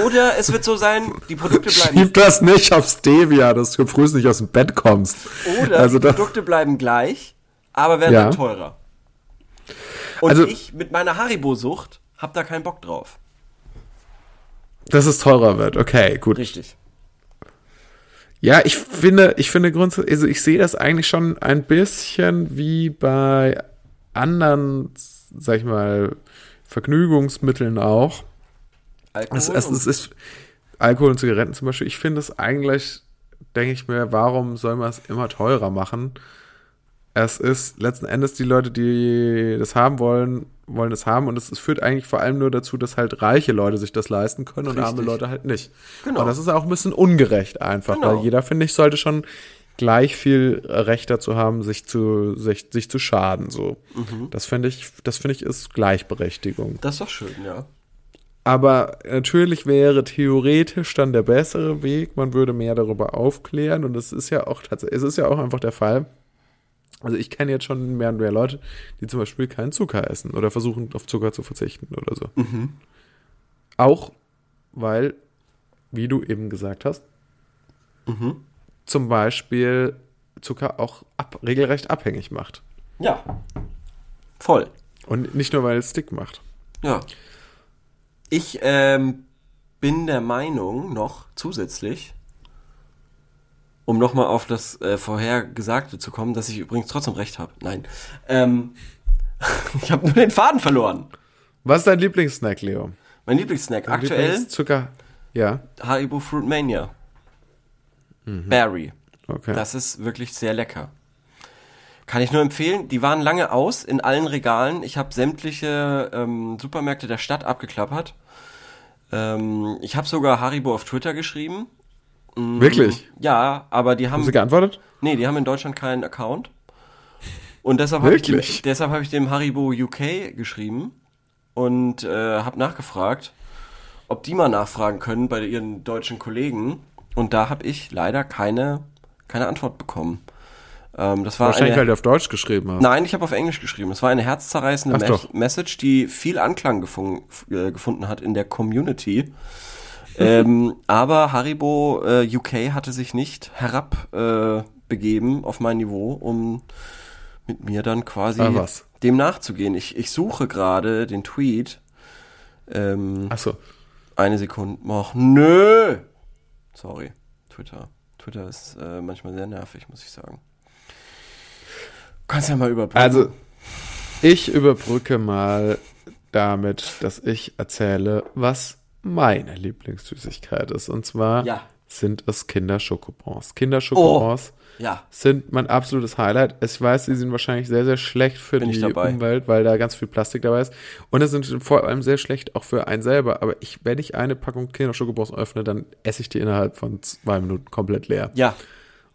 Oder es wird so sein, die Produkte bleiben schieb das nicht auf Stevia, dass du früh nicht aus dem Bett kommst. Oder also die Produkte bleiben gleich, aber werden Ja. dann teurer. Und Also- ich mit meiner Haribo-Sucht hab da keinen Bock drauf. dass es teurer wird. Okay, gut. Richtig. Ja, ich finde, ich finde grundsätzlich, also ich sehe das eigentlich schon ein bisschen wie bei anderen, sag ich mal, Vergnügungsmitteln auch. Alkohol Es, es, es ist Alkohol und Zigaretten zum Beispiel. Ich finde es eigentlich, denke ich mir, warum soll man es immer teurer machen? Es ist letzten Endes die Leute, die das haben wollen, wollen es haben und es, es führt eigentlich vor allem nur dazu, dass halt reiche Leute sich das leisten können und arme Richtig. Leute halt nicht. Genau. Und das ist auch ein bisschen ungerecht einfach, Genau. weil jeder, finde ich, sollte schon gleich viel Recht dazu haben, sich zu, sich, sich zu schaden, so. Mhm. Das finde ich, das finde ich ist Gleichberechtigung. das ist doch schön, ja. Aber natürlich wäre theoretisch dann der bessere Weg, man würde mehr darüber aufklären und es ist ja auch tatsächlich, es ist ja auch einfach der Fall. Also ich kenne jetzt schon mehr und mehr Leute, die zum Beispiel keinen Zucker essen oder versuchen auf Zucker zu verzichten oder so. Auch weil, wie du eben gesagt hast, zum Beispiel Zucker auch ab, regelrecht abhängig macht. Ja. Voll. Und nicht nur, weil es dick macht. Ja. Ich ähm, bin der Meinung noch zusätzlich, um nochmal auf das äh, Vorhergesagte zu kommen, dass ich übrigens trotzdem recht habe. Nein. Ähm, ich habe nur den Faden verloren. Was ist dein Lieblingssnack, Leo? Mein Lieblingssnack Dein aktuell Zucker. Ja, Haribo Fruit Mania. Berry. okay. Das ist wirklich sehr lecker. Kann ich nur empfehlen. Die waren lange aus in allen Regalen. Ich habe sämtliche ähm, Supermärkte der Stadt abgeklappert. Ähm, ich habe sogar Haribo auf Twitter geschrieben. Wirklich? Ja, aber die haben Haben sie geantwortet? nee, die haben in Deutschland keinen Account. Und deshalb habe ich, dem- deshalb hab ich dem Haribo UK geschrieben und äh, habe nachgefragt, ob die mal nachfragen können bei ihren deutschen Kollegen. Und da habe ich leider keine, keine Antwort bekommen. Ähm, das war Wahrscheinlich, eine, weil du auf Deutsch geschrieben hast. Nein, ich habe auf Englisch geschrieben. Es war eine herzzerreißende Me doch. Message, die viel Anklang gefun äh, gefunden hat in der Community. Ähm, aber Haribo äh, UK hatte sich nicht herabbegeben äh, auf mein Niveau, um mit mir dann quasi Ah, dem nachzugehen. Ich, ich suche gerade den Tweet. Ähm, Achso. eine Sekunde. Och, nö! Sorry. Twitter. Twitter ist äh, manchmal sehr nervig, muss ich sagen. Kannst ja mal überprüfen. Also, ich überbrücke mal damit, dass ich erzähle, was meine Lieblingssüßigkeit ist. Und zwar Ja. sind es Kinderschokobons. Kinderschokobons ja. sind mein absolutes Highlight. Ich weiß, sie sind wahrscheinlich sehr, sehr schlecht für Bin die. Umwelt, weil da ganz viel Plastik dabei ist. Und es sind vor allem sehr schlecht auch für einen selber. Aber ich, wenn ich eine Packung Kinderschokobons öffne, dann esse ich die innerhalb von zwei Minuten komplett leer. Ja.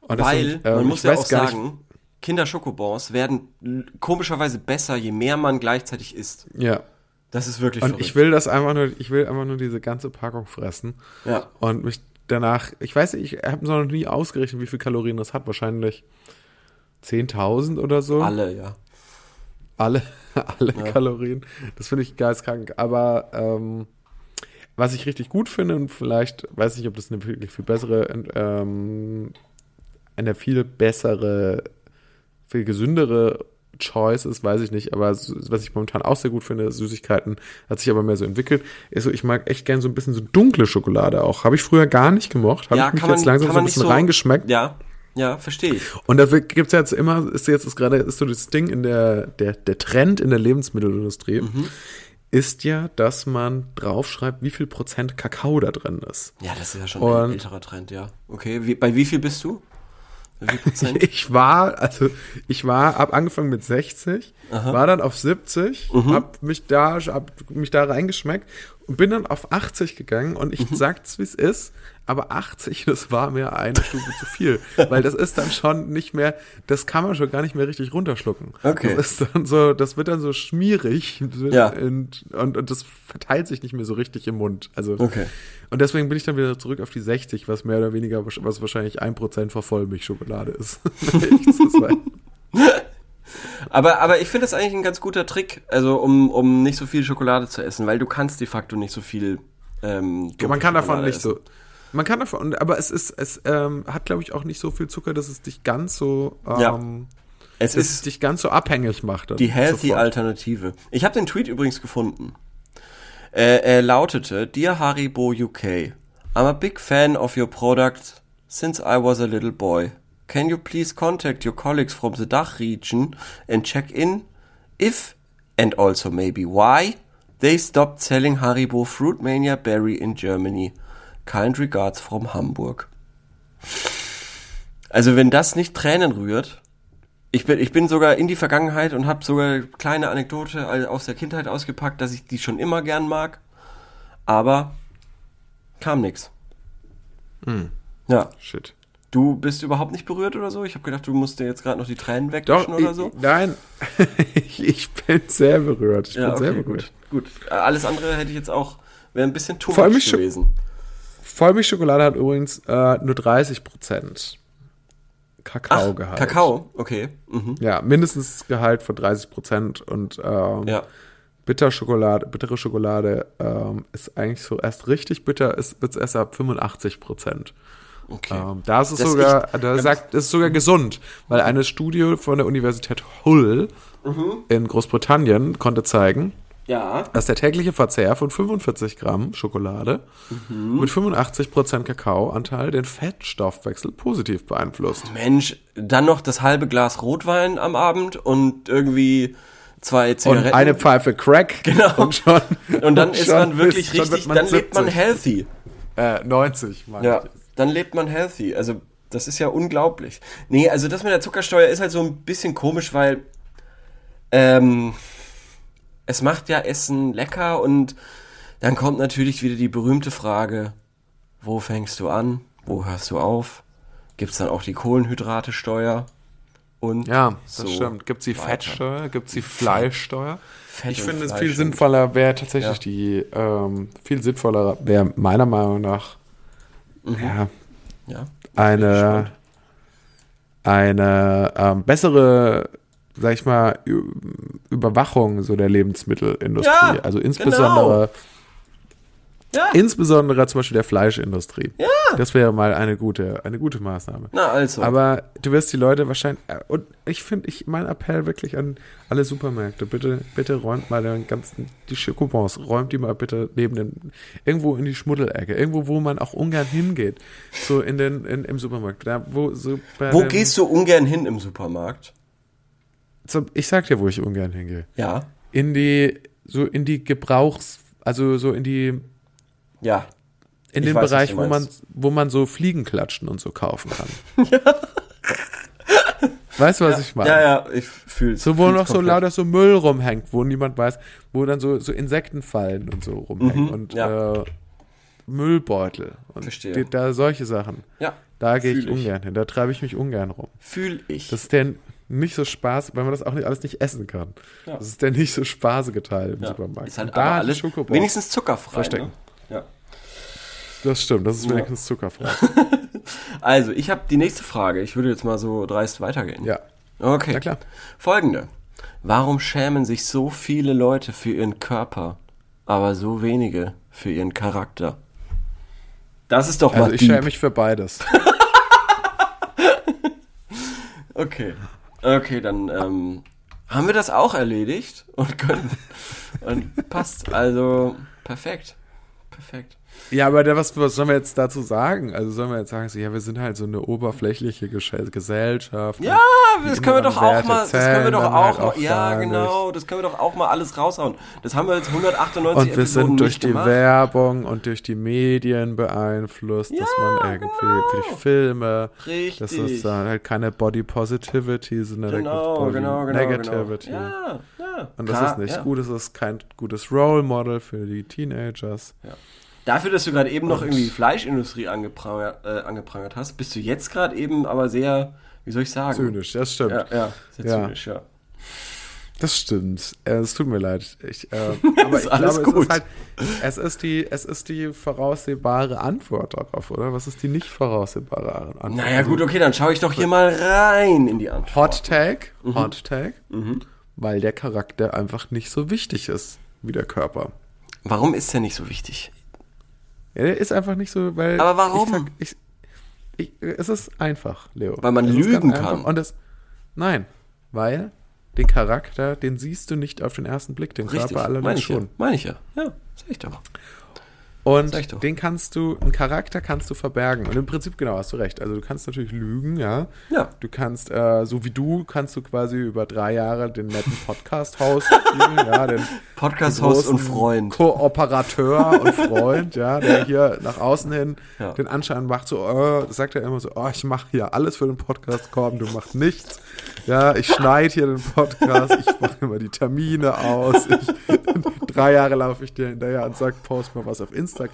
Und Weil, sind, ähm, man muss ja auch gar nicht- sagen, Kinder-Schokobons werden komischerweise besser, je mehr man gleichzeitig isst. Ja. Das ist wirklich Und verrückt. ich will das einfach nur, ich will einfach nur diese ganze Packung fressen. Ja. Und mich danach, ich weiß nicht, ich habe noch nie ausgerechnet, wie viel Kalorien das hat. Wahrscheinlich 10.000 oder so. Alle, ja. alle, alle Ja. Kalorien. Das finde ich geistkrank. Aber ähm, was ich richtig gut finde und vielleicht, weiß nicht, ob das eine wirklich viel bessere, ähm, eine viel bessere, viel gesündere Choice ist, weiß ich nicht. Aber was ich momentan auch sehr gut finde, Süßigkeiten, hat sich aber mehr so entwickelt, ist so, ich mag echt gern so ein bisschen so dunkle Schokolade auch. Habe ich früher gar nicht gemocht. Habe ja, ich mich man, jetzt langsam so ein bisschen so reingeschmeckt. Ja, ja, verstehe ich. Und da gibt es jetzt immer, ist jetzt ist gerade, ist so das Ding in der, der, der Trend in der Lebensmittelindustrie, Mhm. ist ja, dass man draufschreibt, wie viel Prozent Kakao da drin ist. Ja, das ist ja schon Und- ein älterer Trend, ja. Okay, wie, bei wie viel bist du? Bei wie viel Prozent? Ich war, also ich war, hab angefangen mit 60, war dann auf 70, Mhm. hab mich da, hab mich da reingeschmeckt und bin dann auf 80 gegangen und Mhm. ich sag's wie es ist, aber 80, das war mir eine Stufe zu viel, weil das ist dann schon nicht mehr, das kann man schon gar nicht mehr richtig runterschlucken. Okay. Das ist dann so, das wird dann so schmierig Ja. und, und, und das verteilt sich nicht mehr so richtig im Mund. Also Okay. und deswegen bin ich dann wieder zurück auf die 60, was mehr oder weniger, was wahrscheinlich 1% vor Vollmilchschokolade ist. Aber, aber ich finde das eigentlich ein ganz guter Trick, also um, um nicht so viel Schokolade zu essen, weil du kannst de facto nicht so viel. Ähm, Ja, man kann davon nicht essen. so. Man kann davon, aber es ist, es ähm, hat, glaube ich, auch nicht so viel Zucker, dass es dich ganz so, Ja. ähm, Es dass es ist dich ganz so abhängig macht. die healthy sofort. Alternative. Ich habe den Tweet übrigens gefunden. Äh, er lautete: Dear Haribo UK, I'm a big fan of your product since I was a little boy. Can you please contact your colleagues from the Dach region and check in if and also maybe why they stopped selling Haribo Fruit Mania Berry in Germany? Kind regards from Hamburg. Also wenn das nicht Tränen rührt, ich bin, ich bin sogar in die Vergangenheit und habe sogar eine kleine Anekdote aus der Kindheit ausgepackt, dass ich die schon immer gern mag. Aber kam nix. Ja, Shit. du bist überhaupt nicht berührt oder so? Ich habe gedacht, du musst dir jetzt gerade noch die Tränen Doch, wegwischen oder ich, so. nein, ich, ich bin sehr berührt. Ich Ja, bin sehr okay, berührt. gut. gut. Alles andere hätte ich jetzt auch, wäre ein bisschen too Vor allem much ich schon- gewesen. Vollmilchschokolade hat übrigens äh, nur 30% Kakaogehalt. Kakao, okay. Mhm. Ja, mindestens Gehalt von 30% und ähm, Ja. Bitterschokolade, bittere Schokolade ähm, ist eigentlich so erst richtig bitter, ist wird's erst ab 85 Prozent. Okay. Ähm, da ist es Das sogar, ich- da sagt, es ist sogar gesund, weil eine Studie von der Universität Hull Mhm. in Großbritannien konnte zeigen, ja. dass der tägliche Verzehr von 45 Gramm Schokolade Mhm. mit 85 Prozent Kakaoanteil den Fettstoffwechsel positiv beeinflusst. Mensch, dann noch das halbe Glas Rotwein am Abend und irgendwie zwei Und Zigaretten. eine Pfeife Crack. Genau. Und schon, und dann und ist man wirklich ist- richtig, wird dann lebt man 70. healthy. Äh, 90, meine Ja, ich. dann lebt man healthy. Also, das ist ja unglaublich. Nee, also das mit der Zuckersteuer ist halt so ein bisschen komisch, weil ähm, es macht ja Essen lecker und dann kommt natürlich wieder die berühmte Frage, wo fängst du an, wo hörst du auf? Gibt es dann auch die Kohlenhydratesteuer? Und Ja, das so stimmt. Gibt es die weiter. Fettsteuer? Gibt es die Fleischsteuer? Fett ich finde es viel sinnvoller wäre tatsächlich Ja. die, ähm, viel sinnvoller wäre meiner Meinung nach Mhm. ja, Ja. eine, eine ähm, bessere, sag ich mal, Überwachung so der Lebensmittelindustrie. Ja, also insbesondere, Ja. insbesondere zum Beispiel der Fleischindustrie. Ja. Das wäre mal eine gute, eine gute Maßnahme. Na also. Aber du wirst die Leute wahrscheinlich. äh, Und ich finde, ich mein Appell wirklich an alle Supermärkte, bitte, bitte räumt mal den ganzen, die Schokobons, räumt die mal bitte neben den, irgendwo in die Schmuddelecke, irgendwo, wo man auch ungern hingeht. So in den, in, im Supermarkt. Da, wo, so wo den, gehst du ungern hin im Supermarkt? Ich sag dir, wo ich ungern hingehe. Ja. In die, so in die Gebrauchs, also so in die, Ja. in Ich den weiß, Bereich, wo man, wo man so Fliegenklatschen und so kaufen kann. Weißt du, was ich meine? Ja, ja, ich fühl's. So, wo noch so komplett. lauter so Müll rumhängt, wo niemand weiß, wo dann so, so Insektenfallen und so rumhängen Mhm, und ja. äh, Müllbeutel und Verstehe. da solche Sachen. Ja. Da gehe ich. ungern hin, da treibe ich mich ungern rum. Fühl ich. Das ist der, nicht so Spaß, weil man das auch nicht, alles nicht essen kann. Ja. Das ist der nicht so spaßige Teil im Ja. Supermarkt. Ist halt da alles Schokobox- wenigstens zuckerfrei. verstecken. Ne? Ja. Das stimmt, das ist wenigstens zuckerfrei. Also, ich habe die nächste Frage. Ich würde jetzt mal so dreist weitergehen. ja, Okay. na klar. Folgende. Warum schämen sich so viele Leute für ihren Körper, aber so wenige für ihren Charakter? Das ist doch mal Also ich deep. schäme mich für beides. Okay. Okay, dann ähm, haben wir das auch erledigt und können. und passt. Also, perfekt. Perfekt. Ja, aber der, was, was sollen wir jetzt dazu sagen? Also sollen wir jetzt sagen, so, ja, wir sind halt so eine oberflächliche Gesellschaft. Ja, das können wir doch auch Werte mal. Das können wir doch auch halt auch Ja, genau. Das können wir doch auch mal alles raushauen. Das haben wir jetzt 198 Und wir Episoden sind durch die gemacht. Werbung und durch die Medien beeinflusst, dass man irgendwie durch Filme, Richtig. das ist dann halt keine Body Positivity, sondern da Genau, gibt's Body genau, genau. Negativity. Genau. Ja, ja. Und das Klar, ist nicht ja. gut, es ist kein gutes Role Model für die Teenagers. Dafür, dass du gerade eben noch irgendwie die Fleischindustrie angeprangert, äh, angeprangert hast, bist du jetzt gerade eben aber sehr, wie soll ich sagen? Zynisch, das stimmt. Ja, ja, sehr Ja. zynisch, ja. Das stimmt. Äh, Es tut mir leid. Ich, äh, aber Ist ich alles glaube, gut. Es ist, halt, es, ist die, es ist die voraussehbare Antwort darauf, oder? Was ist die nicht voraussehbare Antwort? Naja, gut, okay, dann schaue ich doch hier mal rein in die Antwort. Hot Take, Mhm. Hot Take, weil der Charakter einfach nicht so wichtig ist wie der Körper. Warum ist der nicht so wichtig? Ja, der ist einfach nicht so, weil. Aber warum? Ich, ich, ich, es ist einfach, Leo. Weil man es lügen kann. Und das, nein, weil den Charakter, den siehst du nicht auf den ersten Blick, den Richtig, Körper allerdings ich ja. schon. Meine ich ja. Ja, sag ich doch. Und den kannst du, einen Charakter kannst du verbergen. Und im Prinzip, genau, hast du recht. Also du kannst natürlich lügen, ja. Ja. Du kannst, äh, so wie du, kannst du quasi über drei Jahre den netten Podcast-Host ja, den Podcast-Host und Freund. Kooperateur und Freund, ja, der hier nach außen hin Ja. den Anschein macht, so, oh, sagt er immer so, oh, ich mache hier alles für den Podcast, komm, du machst nichts. Ja, ich schneide hier den Podcast, ich mache immer die Termine aus. Ich, drei Jahre laufe ich dir hinterher und sag, post mal was auf Instagram.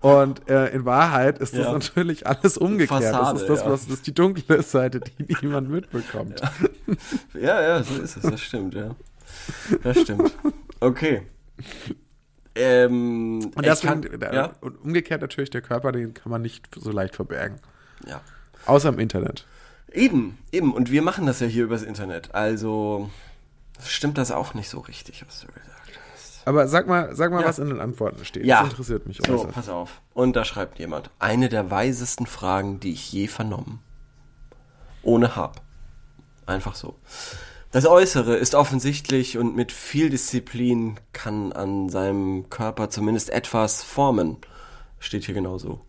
Und äh, in Wahrheit ist das Ja. natürlich alles umgekehrt. Fassade, das ist das, ja. was das die dunkle Seite, die niemand mitbekommt. Ja, ja, so ist es, das stimmt, ja. Das stimmt. Okay. Ähm, Und deswegen, kann, der- ja, und umgekehrt natürlich, der Körper, den kann man nicht so leicht verbergen. ja. Außer im Internet. Eben, eben. Und wir machen das ja hier übers Internet. Also stimmt das auch nicht so richtig, was du gesagt hast. Aber sag mal, sag mal, Ja. was in den Antworten steht. Ja. Das interessiert mich So, pass auf. Und da schreibt jemand. Eine der weisesten Fragen, die ich je vernommen. Ohne Hab. Einfach so. Das Äußere ist offensichtlich und mit viel Disziplin kann an seinem Körper zumindest etwas formen. Steht hier genauso.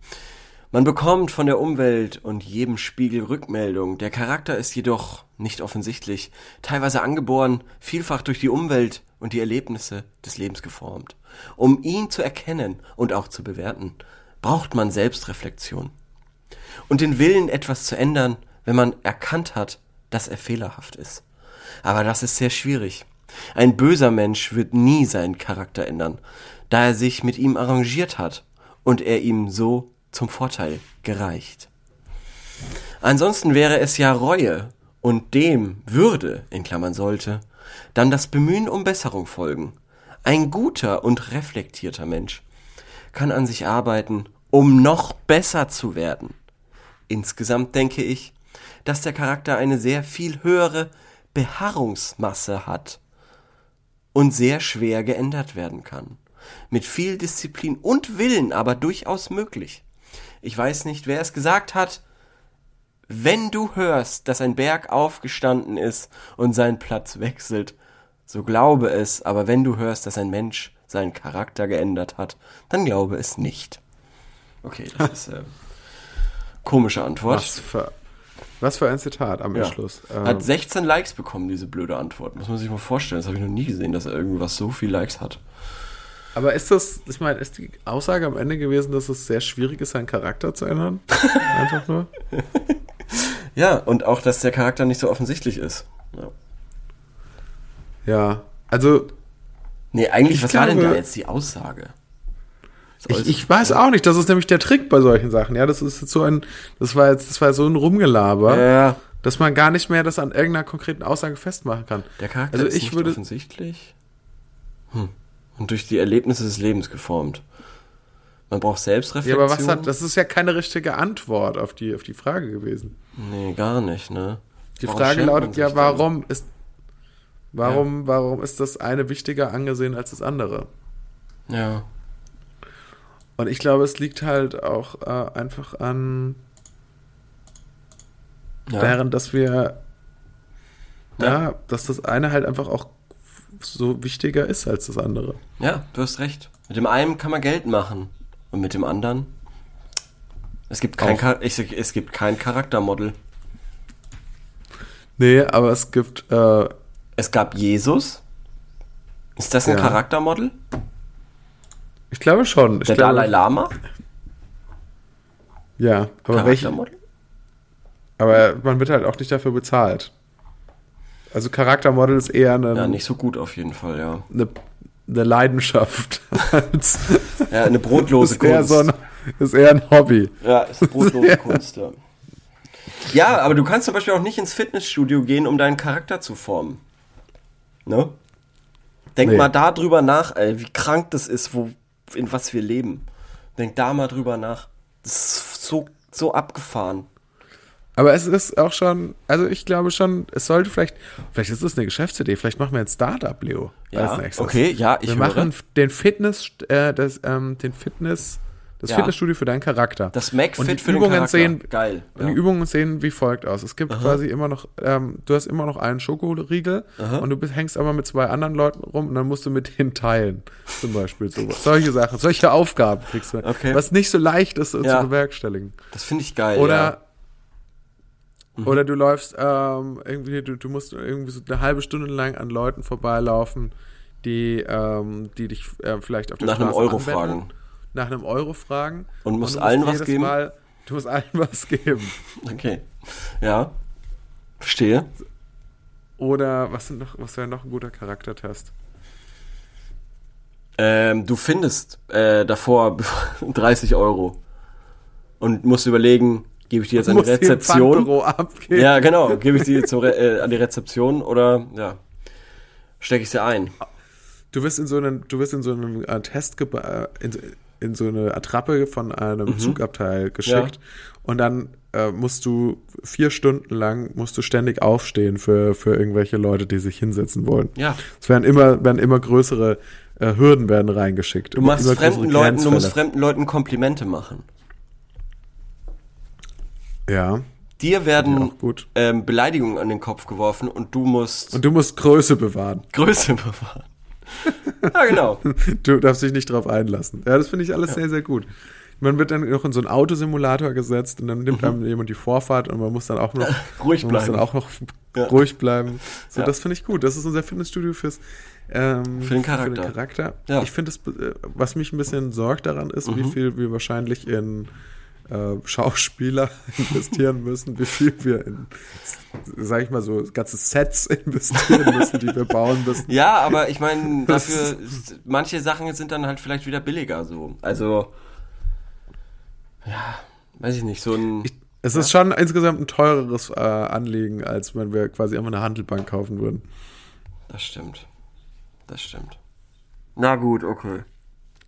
Man bekommt von der Umwelt und jedem Spiegel Rückmeldung. Der Charakter ist jedoch nicht offensichtlich, teilweise angeboren, vielfach durch die Umwelt und die Erlebnisse des Lebens geformt. Um ihn zu erkennen und auch zu bewerten, braucht man Selbstreflexion. Und den Willen, etwas zu ändern, wenn man erkannt hat, dass er fehlerhaft ist. Aber das ist sehr schwierig. Ein böser Mensch wird nie seinen Charakter ändern, da er sich mit ihm arrangiert hat und er ihm so zum Vorteil gereicht. Ansonsten wäre es ja Reue und dem würde, in Klammern sollte, dann das Bemühen um Besserung folgen. Ein guter und reflektierter Mensch kann an sich arbeiten, um noch besser zu werden. Insgesamt denke ich, dass der Charakter eine sehr viel höhere Beharrungsmasse hat und sehr schwer geändert werden kann. Mit viel Disziplin und Willen aber durchaus möglich. Ich weiß nicht, wer es gesagt hat. Wenn du hörst, dass ein Berg aufgestanden ist und seinen Platz wechselt, so glaube es, aber wenn du hörst, dass ein Mensch seinen Charakter geändert hat, dann glaube es nicht. Okay, das ist äh, komische Antwort. Was für, was für ein Zitat am Ja. Schluss. Ähm, Hat 16 Likes bekommen, diese blöde Antwort. Muss man sich mal vorstellen. Das habe ich noch nie gesehen, dass er irgendwas so viel Likes hat. Aber ist das, ich meine, ist die Aussage am Ende gewesen, dass es sehr schwierig ist, seinen Charakter zu ändern? Einfach nur? Ja, und auch, dass der Charakter nicht so offensichtlich ist. Ja. Ja. Also, Nee, eigentlich, Ich was war denn da glaube- jetzt die Aussage? Ich, ich weiß auch nicht. Das ist nämlich der Trick bei solchen Sachen. Ja, das ist jetzt so ein, das war jetzt, das war so ein Rumgelaber. Ja, dass man gar nicht mehr das an irgendeiner konkreten Aussage festmachen kann. Der Charakter Also ist ich nicht würde- offensichtlich. Hm. Und durch die Erlebnisse des Lebens geformt. Man braucht Ja, Selbstreflexion. aber was hat, das ist ja keine richtige Antwort auf die, auf die Frage gewesen. Nee, gar nicht, ne? Die Warum Frage lautet ja, dann? warum ist, warum, warum ist das eine wichtiger angesehen als das andere? Ja. Und ich glaube, es liegt halt auch äh, einfach an, Ja. daran, dass wir, Ja. ja. dass das eine halt einfach auch so wichtiger ist als das andere. ja, du hast recht. Mit dem einen kann man Geld machen. Und mit dem anderen. Es gibt kein. Char ich, es gibt kein Charaktermodel. Nee, aber es gibt, äh, Es gab Jesus. Ist das ein Ja. Charaktermodel? ich glaube schon. Ich Der glaube, Dalai Lama? Ja, aber welche, Charaktermodel? aber man wird halt auch nicht dafür bezahlt. Also Charaktermodel ist eher eine, Ja, nicht so gut auf jeden Fall, ja. eine, eine Leidenschaft. als- Ja, eine brotlose ist, eher Kunst. so ein, ist eher ein Hobby. Ja, ist brotlose Kunst, ja. Ja, aber du kannst zum Beispiel auch nicht ins Fitnessstudio gehen, um deinen Charakter zu formen. Ne? Denk Nee. mal da drüber nach, ey, wie krank das ist, wo, in was wir leben. Denk da mal drüber nach. Das ist so, so abgefahren. Aber es ist auch schon, also ich glaube schon, es sollte vielleicht, vielleicht ist es eine Geschäftsidee, vielleicht machen wir ein Startup, Leo. Ja, als nächstes. okay, ja, ich Wir höre. machen den Fitness, äh, das, ähm, den Fitness, das Ja. Fitnessstudio für deinen Charakter. Das MacFit und die für den Übungen Charakter. sehen, Geil, Und ja. die Übungen sehen wie folgt aus. Es gibt quasi immer noch, ähm, du hast immer noch einen Schokoriegel und du bist, hängst aber mit zwei anderen Leuten rum und dann musst du mit denen teilen. Zum Beispiel sowas. Solche Sachen, solche Aufgaben kriegst du. Okay. Was nicht so leicht ist äh, Ja. zu bewerkstelligen. Das finde ich geil. Oder. Mhm. oder du läufst ähm, irgendwie, du, du musst irgendwie so eine halbe Stunde lang an Leuten vorbeilaufen, die, ähm, die dich äh, vielleicht auf der Nach einem Straße Euro anwenden, fragen. Nach einem Euro fragen. Und musst du allen was jedes geben? Mal, du musst allen was geben. Okay. Ja. Verstehe. Oder was sind noch, was wäre noch ein guter Charaktertest? Ähm, du findest äh, davor 30 Euro und musst überlegen, gebe ich die jetzt an die Rezeption? Ja, genau. Gebe ich die Re äh, an die Rezeption oder ja, stecke ich sie ein? Du wirst in so einen, du wirst in so einen äh, Test äh, in, in so eine Attrappe von einem Mhm. Zugabteil geschickt und dann äh, musst du vier Stunden lang musst du ständig aufstehen für, für irgendwelche Leute, die sich hinsetzen wollen. Ja. Es werden immer, werden immer größere äh, Hürden werden reingeschickt. Du machst fremden Leuten, du musst fremden Leuten Komplimente machen. Ja. Dir werden ähm, Beleidigungen an den Kopf geworfen und du musst Und du musst Größe bewahren. Größe bewahren. ja, genau. Du darfst dich nicht drauf einlassen. Ja, das finde ich alles sehr, sehr gut. Man wird dann noch in so einen Autosimulator gesetzt und dann nimmt einem jemand die Vorfahrt und man muss dann auch noch Mhm. Ruhig man muss bleiben. dann auch noch Ja. ruhig bleiben. So, Ja. das finde ich gut. Das ist unser Fitnessstudio fürs ähm, Für den Charakter. Charakter. Ja. Mhm. Ich finde, äh, was mich ein bisschen sorgt daran ist, wie viel wir wahrscheinlich in äh, Schauspieler investieren müssen, wie viel wir in, sag ich mal so, ganze Sets investieren müssen, die wir bauen müssen. Ja, aber ich meine, dafür, manche Sachen sind dann halt vielleicht wieder billiger so. Also, ja, weiß ich nicht, so ein. Ich, es ist schon insgesamt ein teureres äh, Anliegen, als wenn wir quasi einfach eine Handelbank kaufen würden. das stimmt. Das stimmt. Na gut, okay.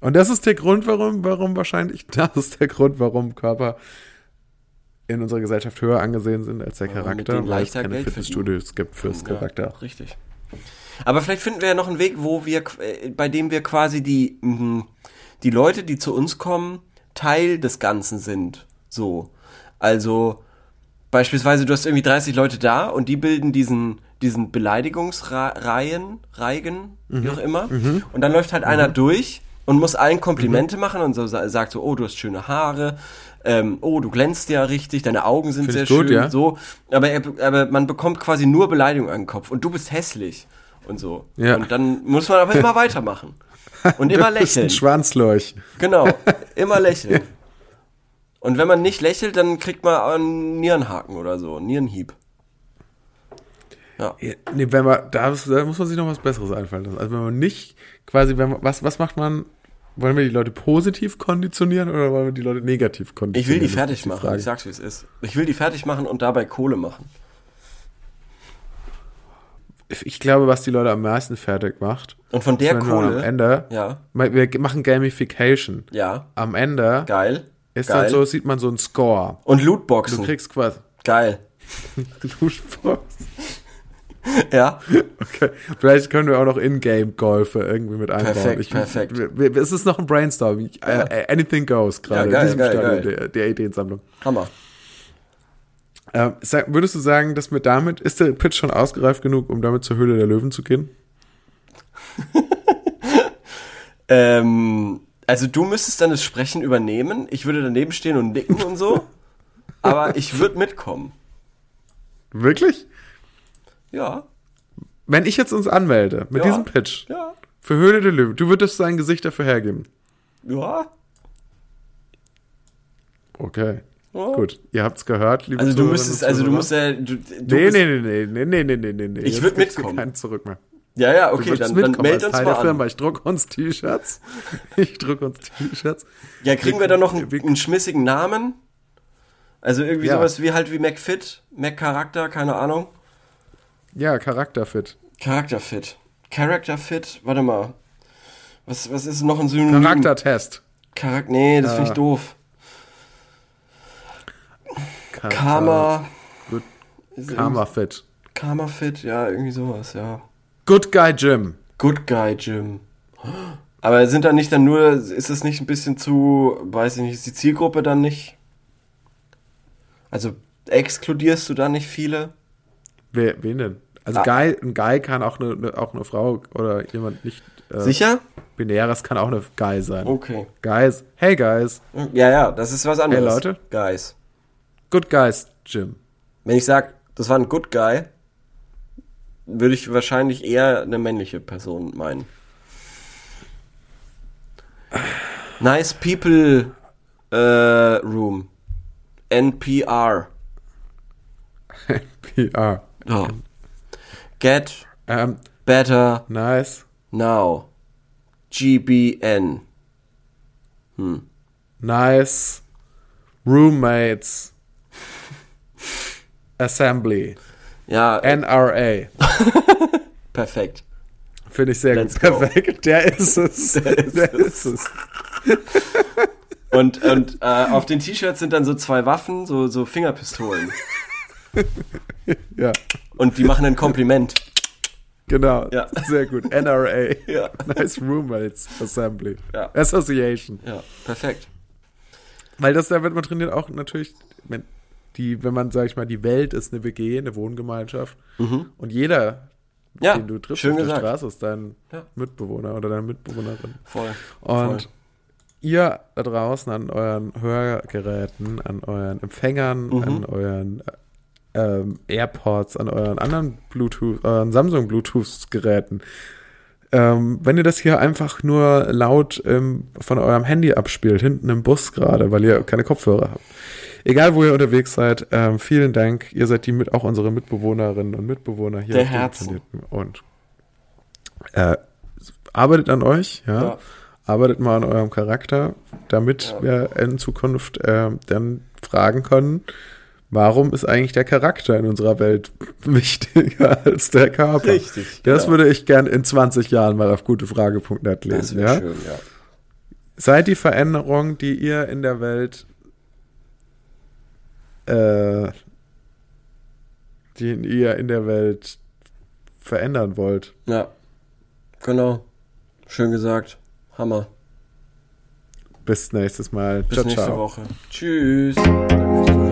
Und das ist der Grund, warum, warum wahrscheinlich, das ist der Grund, warum Körper in unserer Gesellschaft höher angesehen sind als der mit Charakter, weil es leichter keine Geld Fitnessstudios gibt fürs Charakter. Ja, richtig. Aber vielleicht finden wir ja noch einen Weg, wo wir, äh, bei dem wir quasi die, mh, die Leute, die zu uns kommen, Teil des Ganzen sind. So. Also, beispielsweise, du hast irgendwie 30 Leute da und die bilden diesen, diesen Beleidigungsreihen, Reigen, Mhm. wie auch immer. Und dann läuft halt einer durch und muss allen Komplimente machen und so sa- sagt so, oh, du hast schöne Haare, ähm, oh, du glänzt ja richtig, deine Augen sind Find sehr gut, schön, ja. so. Aber, er, aber man bekommt quasi nur Beleidigung an den Kopf und du bist hässlich und so. Ja. Und dann muss man aber immer weitermachen. Und immer Du bist ein lächeln. Schwanzlurch. Genau, immer lächeln. Und wenn man nicht lächelt, dann kriegt man einen Nierenhaken oder so, einen Nierenhieb. Ja. Ja, nee, wenn man, da, da muss man sich noch was Besseres einfallen lassen. Also wenn man nicht quasi, wenn man, was, was macht man? Wollen wir die Leute positiv konditionieren oder wollen wir die Leute negativ Ich konditionieren? will die fertig die machen, Frage. ich sag's wie es ist. Ich will die fertig machen und dabei Kohle machen. ich glaube, was die Leute am meisten fertig macht, Und von der man am Kohle. Ende, Ja, wir machen Gamification. ja, Am Ende geil. ist geil. dann so, sieht man so einen Score. Und Du Lootboxen. kriegst quasi Geil. Lootbox. Ja, Okay. Vielleicht können wir auch noch Ingame-Golfe irgendwie mit einbauen. Perfekt, perfekt. Wir, wir, es ist noch ein Brainstorm. Ich, äh, anything goes gerade Ja, in diesem geil, Stadium geil. der, der Ideensammlung. Hammer. Ähm, würdest du sagen, dass mit damit, ist der Pitch schon ausgereift genug, um damit zur Höhle der Löwen zu gehen? Ähm, also du müsstest dann das Sprechen übernehmen. Ich würde daneben stehen und nicken und so. aber ich würde mitkommen. Wirklich? Ja, Wenn ich jetzt uns anmelde mit Ja. diesem Pitch ja, für Höhle der Löwen, du würdest dein Gesicht dafür hergeben. ja. Okay. ja. Gut, ihr habt's gehört, liebe Also du müsstest, also du musst ja, du, du Nee, nee, nee, nee, nee, nee, nee, nee, nee, nee. Ich Jetzt würd gibt's hier mitkommen. Keinen zurück mehr. Ja, ja, okay, dann, dann meld uns Teil mal der Firma. an. Ich druck uns T-Shirts. Ich druck uns T-Shirts. Ja, kriegen wir dann noch einen, einen schmissigen Namen? Also irgendwie Ja. sowas wie halt wie McFit, McCharakter, keine Ahnung. Ja, Charakterfit. Charakterfit. Characterfit, warte mal. Was, was ist noch ein Synonym? Charaktertest. Charak nee, das finde ich Ah. doof. Ka- Karma. Gut. Ist Karma Fit. Karma Fit, ja, irgendwie sowas, ja. Good Guy Jim. Good Guy Jim. Aber sind da nicht dann nur, ist es nicht ein bisschen zu, weiß ich nicht, ist die Zielgruppe dann nicht? Also exkludierst du da nicht viele? Wer, wen denn? Also Ah. Guy, ein Guy kann auch eine, auch eine Frau oder jemand nicht äh, Sicher? binäres kann auch eine Guy sein. Okay. Guys, hey Guys, Ja, ja, das ist was anderes. Hey, Leute. Guys. Good Guys Jim. Wenn ich sag, das war ein Good Guy, würde ich wahrscheinlich eher eine männliche Person meinen. Nice People äh, Room. NPR. PR. Oh. Get Ähm, better nice, now. GBN. nice Roommates Assembly. Ja, NRA. perfekt. Finde ich sehr Let's gut. go. Perfekt. Der ist es. Der ist Der es. ist es. Und, und äh, auf den T-Shirts sind dann so zwei Waffen, so, so Fingerpistolen. Ja, Und die machen ein Kompliment. genau. Ja. Sehr gut. NRA. Ja. Nice Roommates Assembly. Ja. Association. Ja, perfekt. Weil das, da wird man trainiert auch natürlich, wenn die, wenn man, sag ich mal, die Welt ist eine WG, eine Wohngemeinschaft und jeder, Mhm. Ja, den du triffst auf der gesagt. Straße, ist dein Ja. Mitbewohner oder deine Mitbewohnerin. Voll. Und Voll. ihr da draußen an euren Hörgeräten, an euren Empfängern, Mhm. an euren äh, ähm, AirPods, an euren anderen Bluetooth, euren Samsung Bluetooth-Geräten. Ähm, wenn ihr das hier einfach nur laut ähm, von eurem Handy abspielt, hinten im Bus gerade, weil ihr keine Kopfhörer habt. Egal, wo ihr unterwegs seid, ähm, vielen Dank. Ihr seid die mit auch unsere Mitbewohnerinnen und Mitbewohner hier Der Herzen. Und äh, arbeitet an euch, ja. Ja. Arbeitet mal an eurem Charakter, damit Ja. wir in Zukunft äh, dann fragen können, warum ist eigentlich der Charakter in unserer Welt wichtiger als der Körper? Richtig, Das genau. würde ich gern in 20 Jahren mal auf gutefrage.net Das lesen. wäre Ja? schön, ja. Seid die Veränderung, die ihr in der Welt äh, die ihr in der Welt verändern wollt. Ja. Genau. Schön gesagt. Hammer. Bis nächstes Mal. Bis ciao, nächste ciao. Woche. Tschüss. Danke.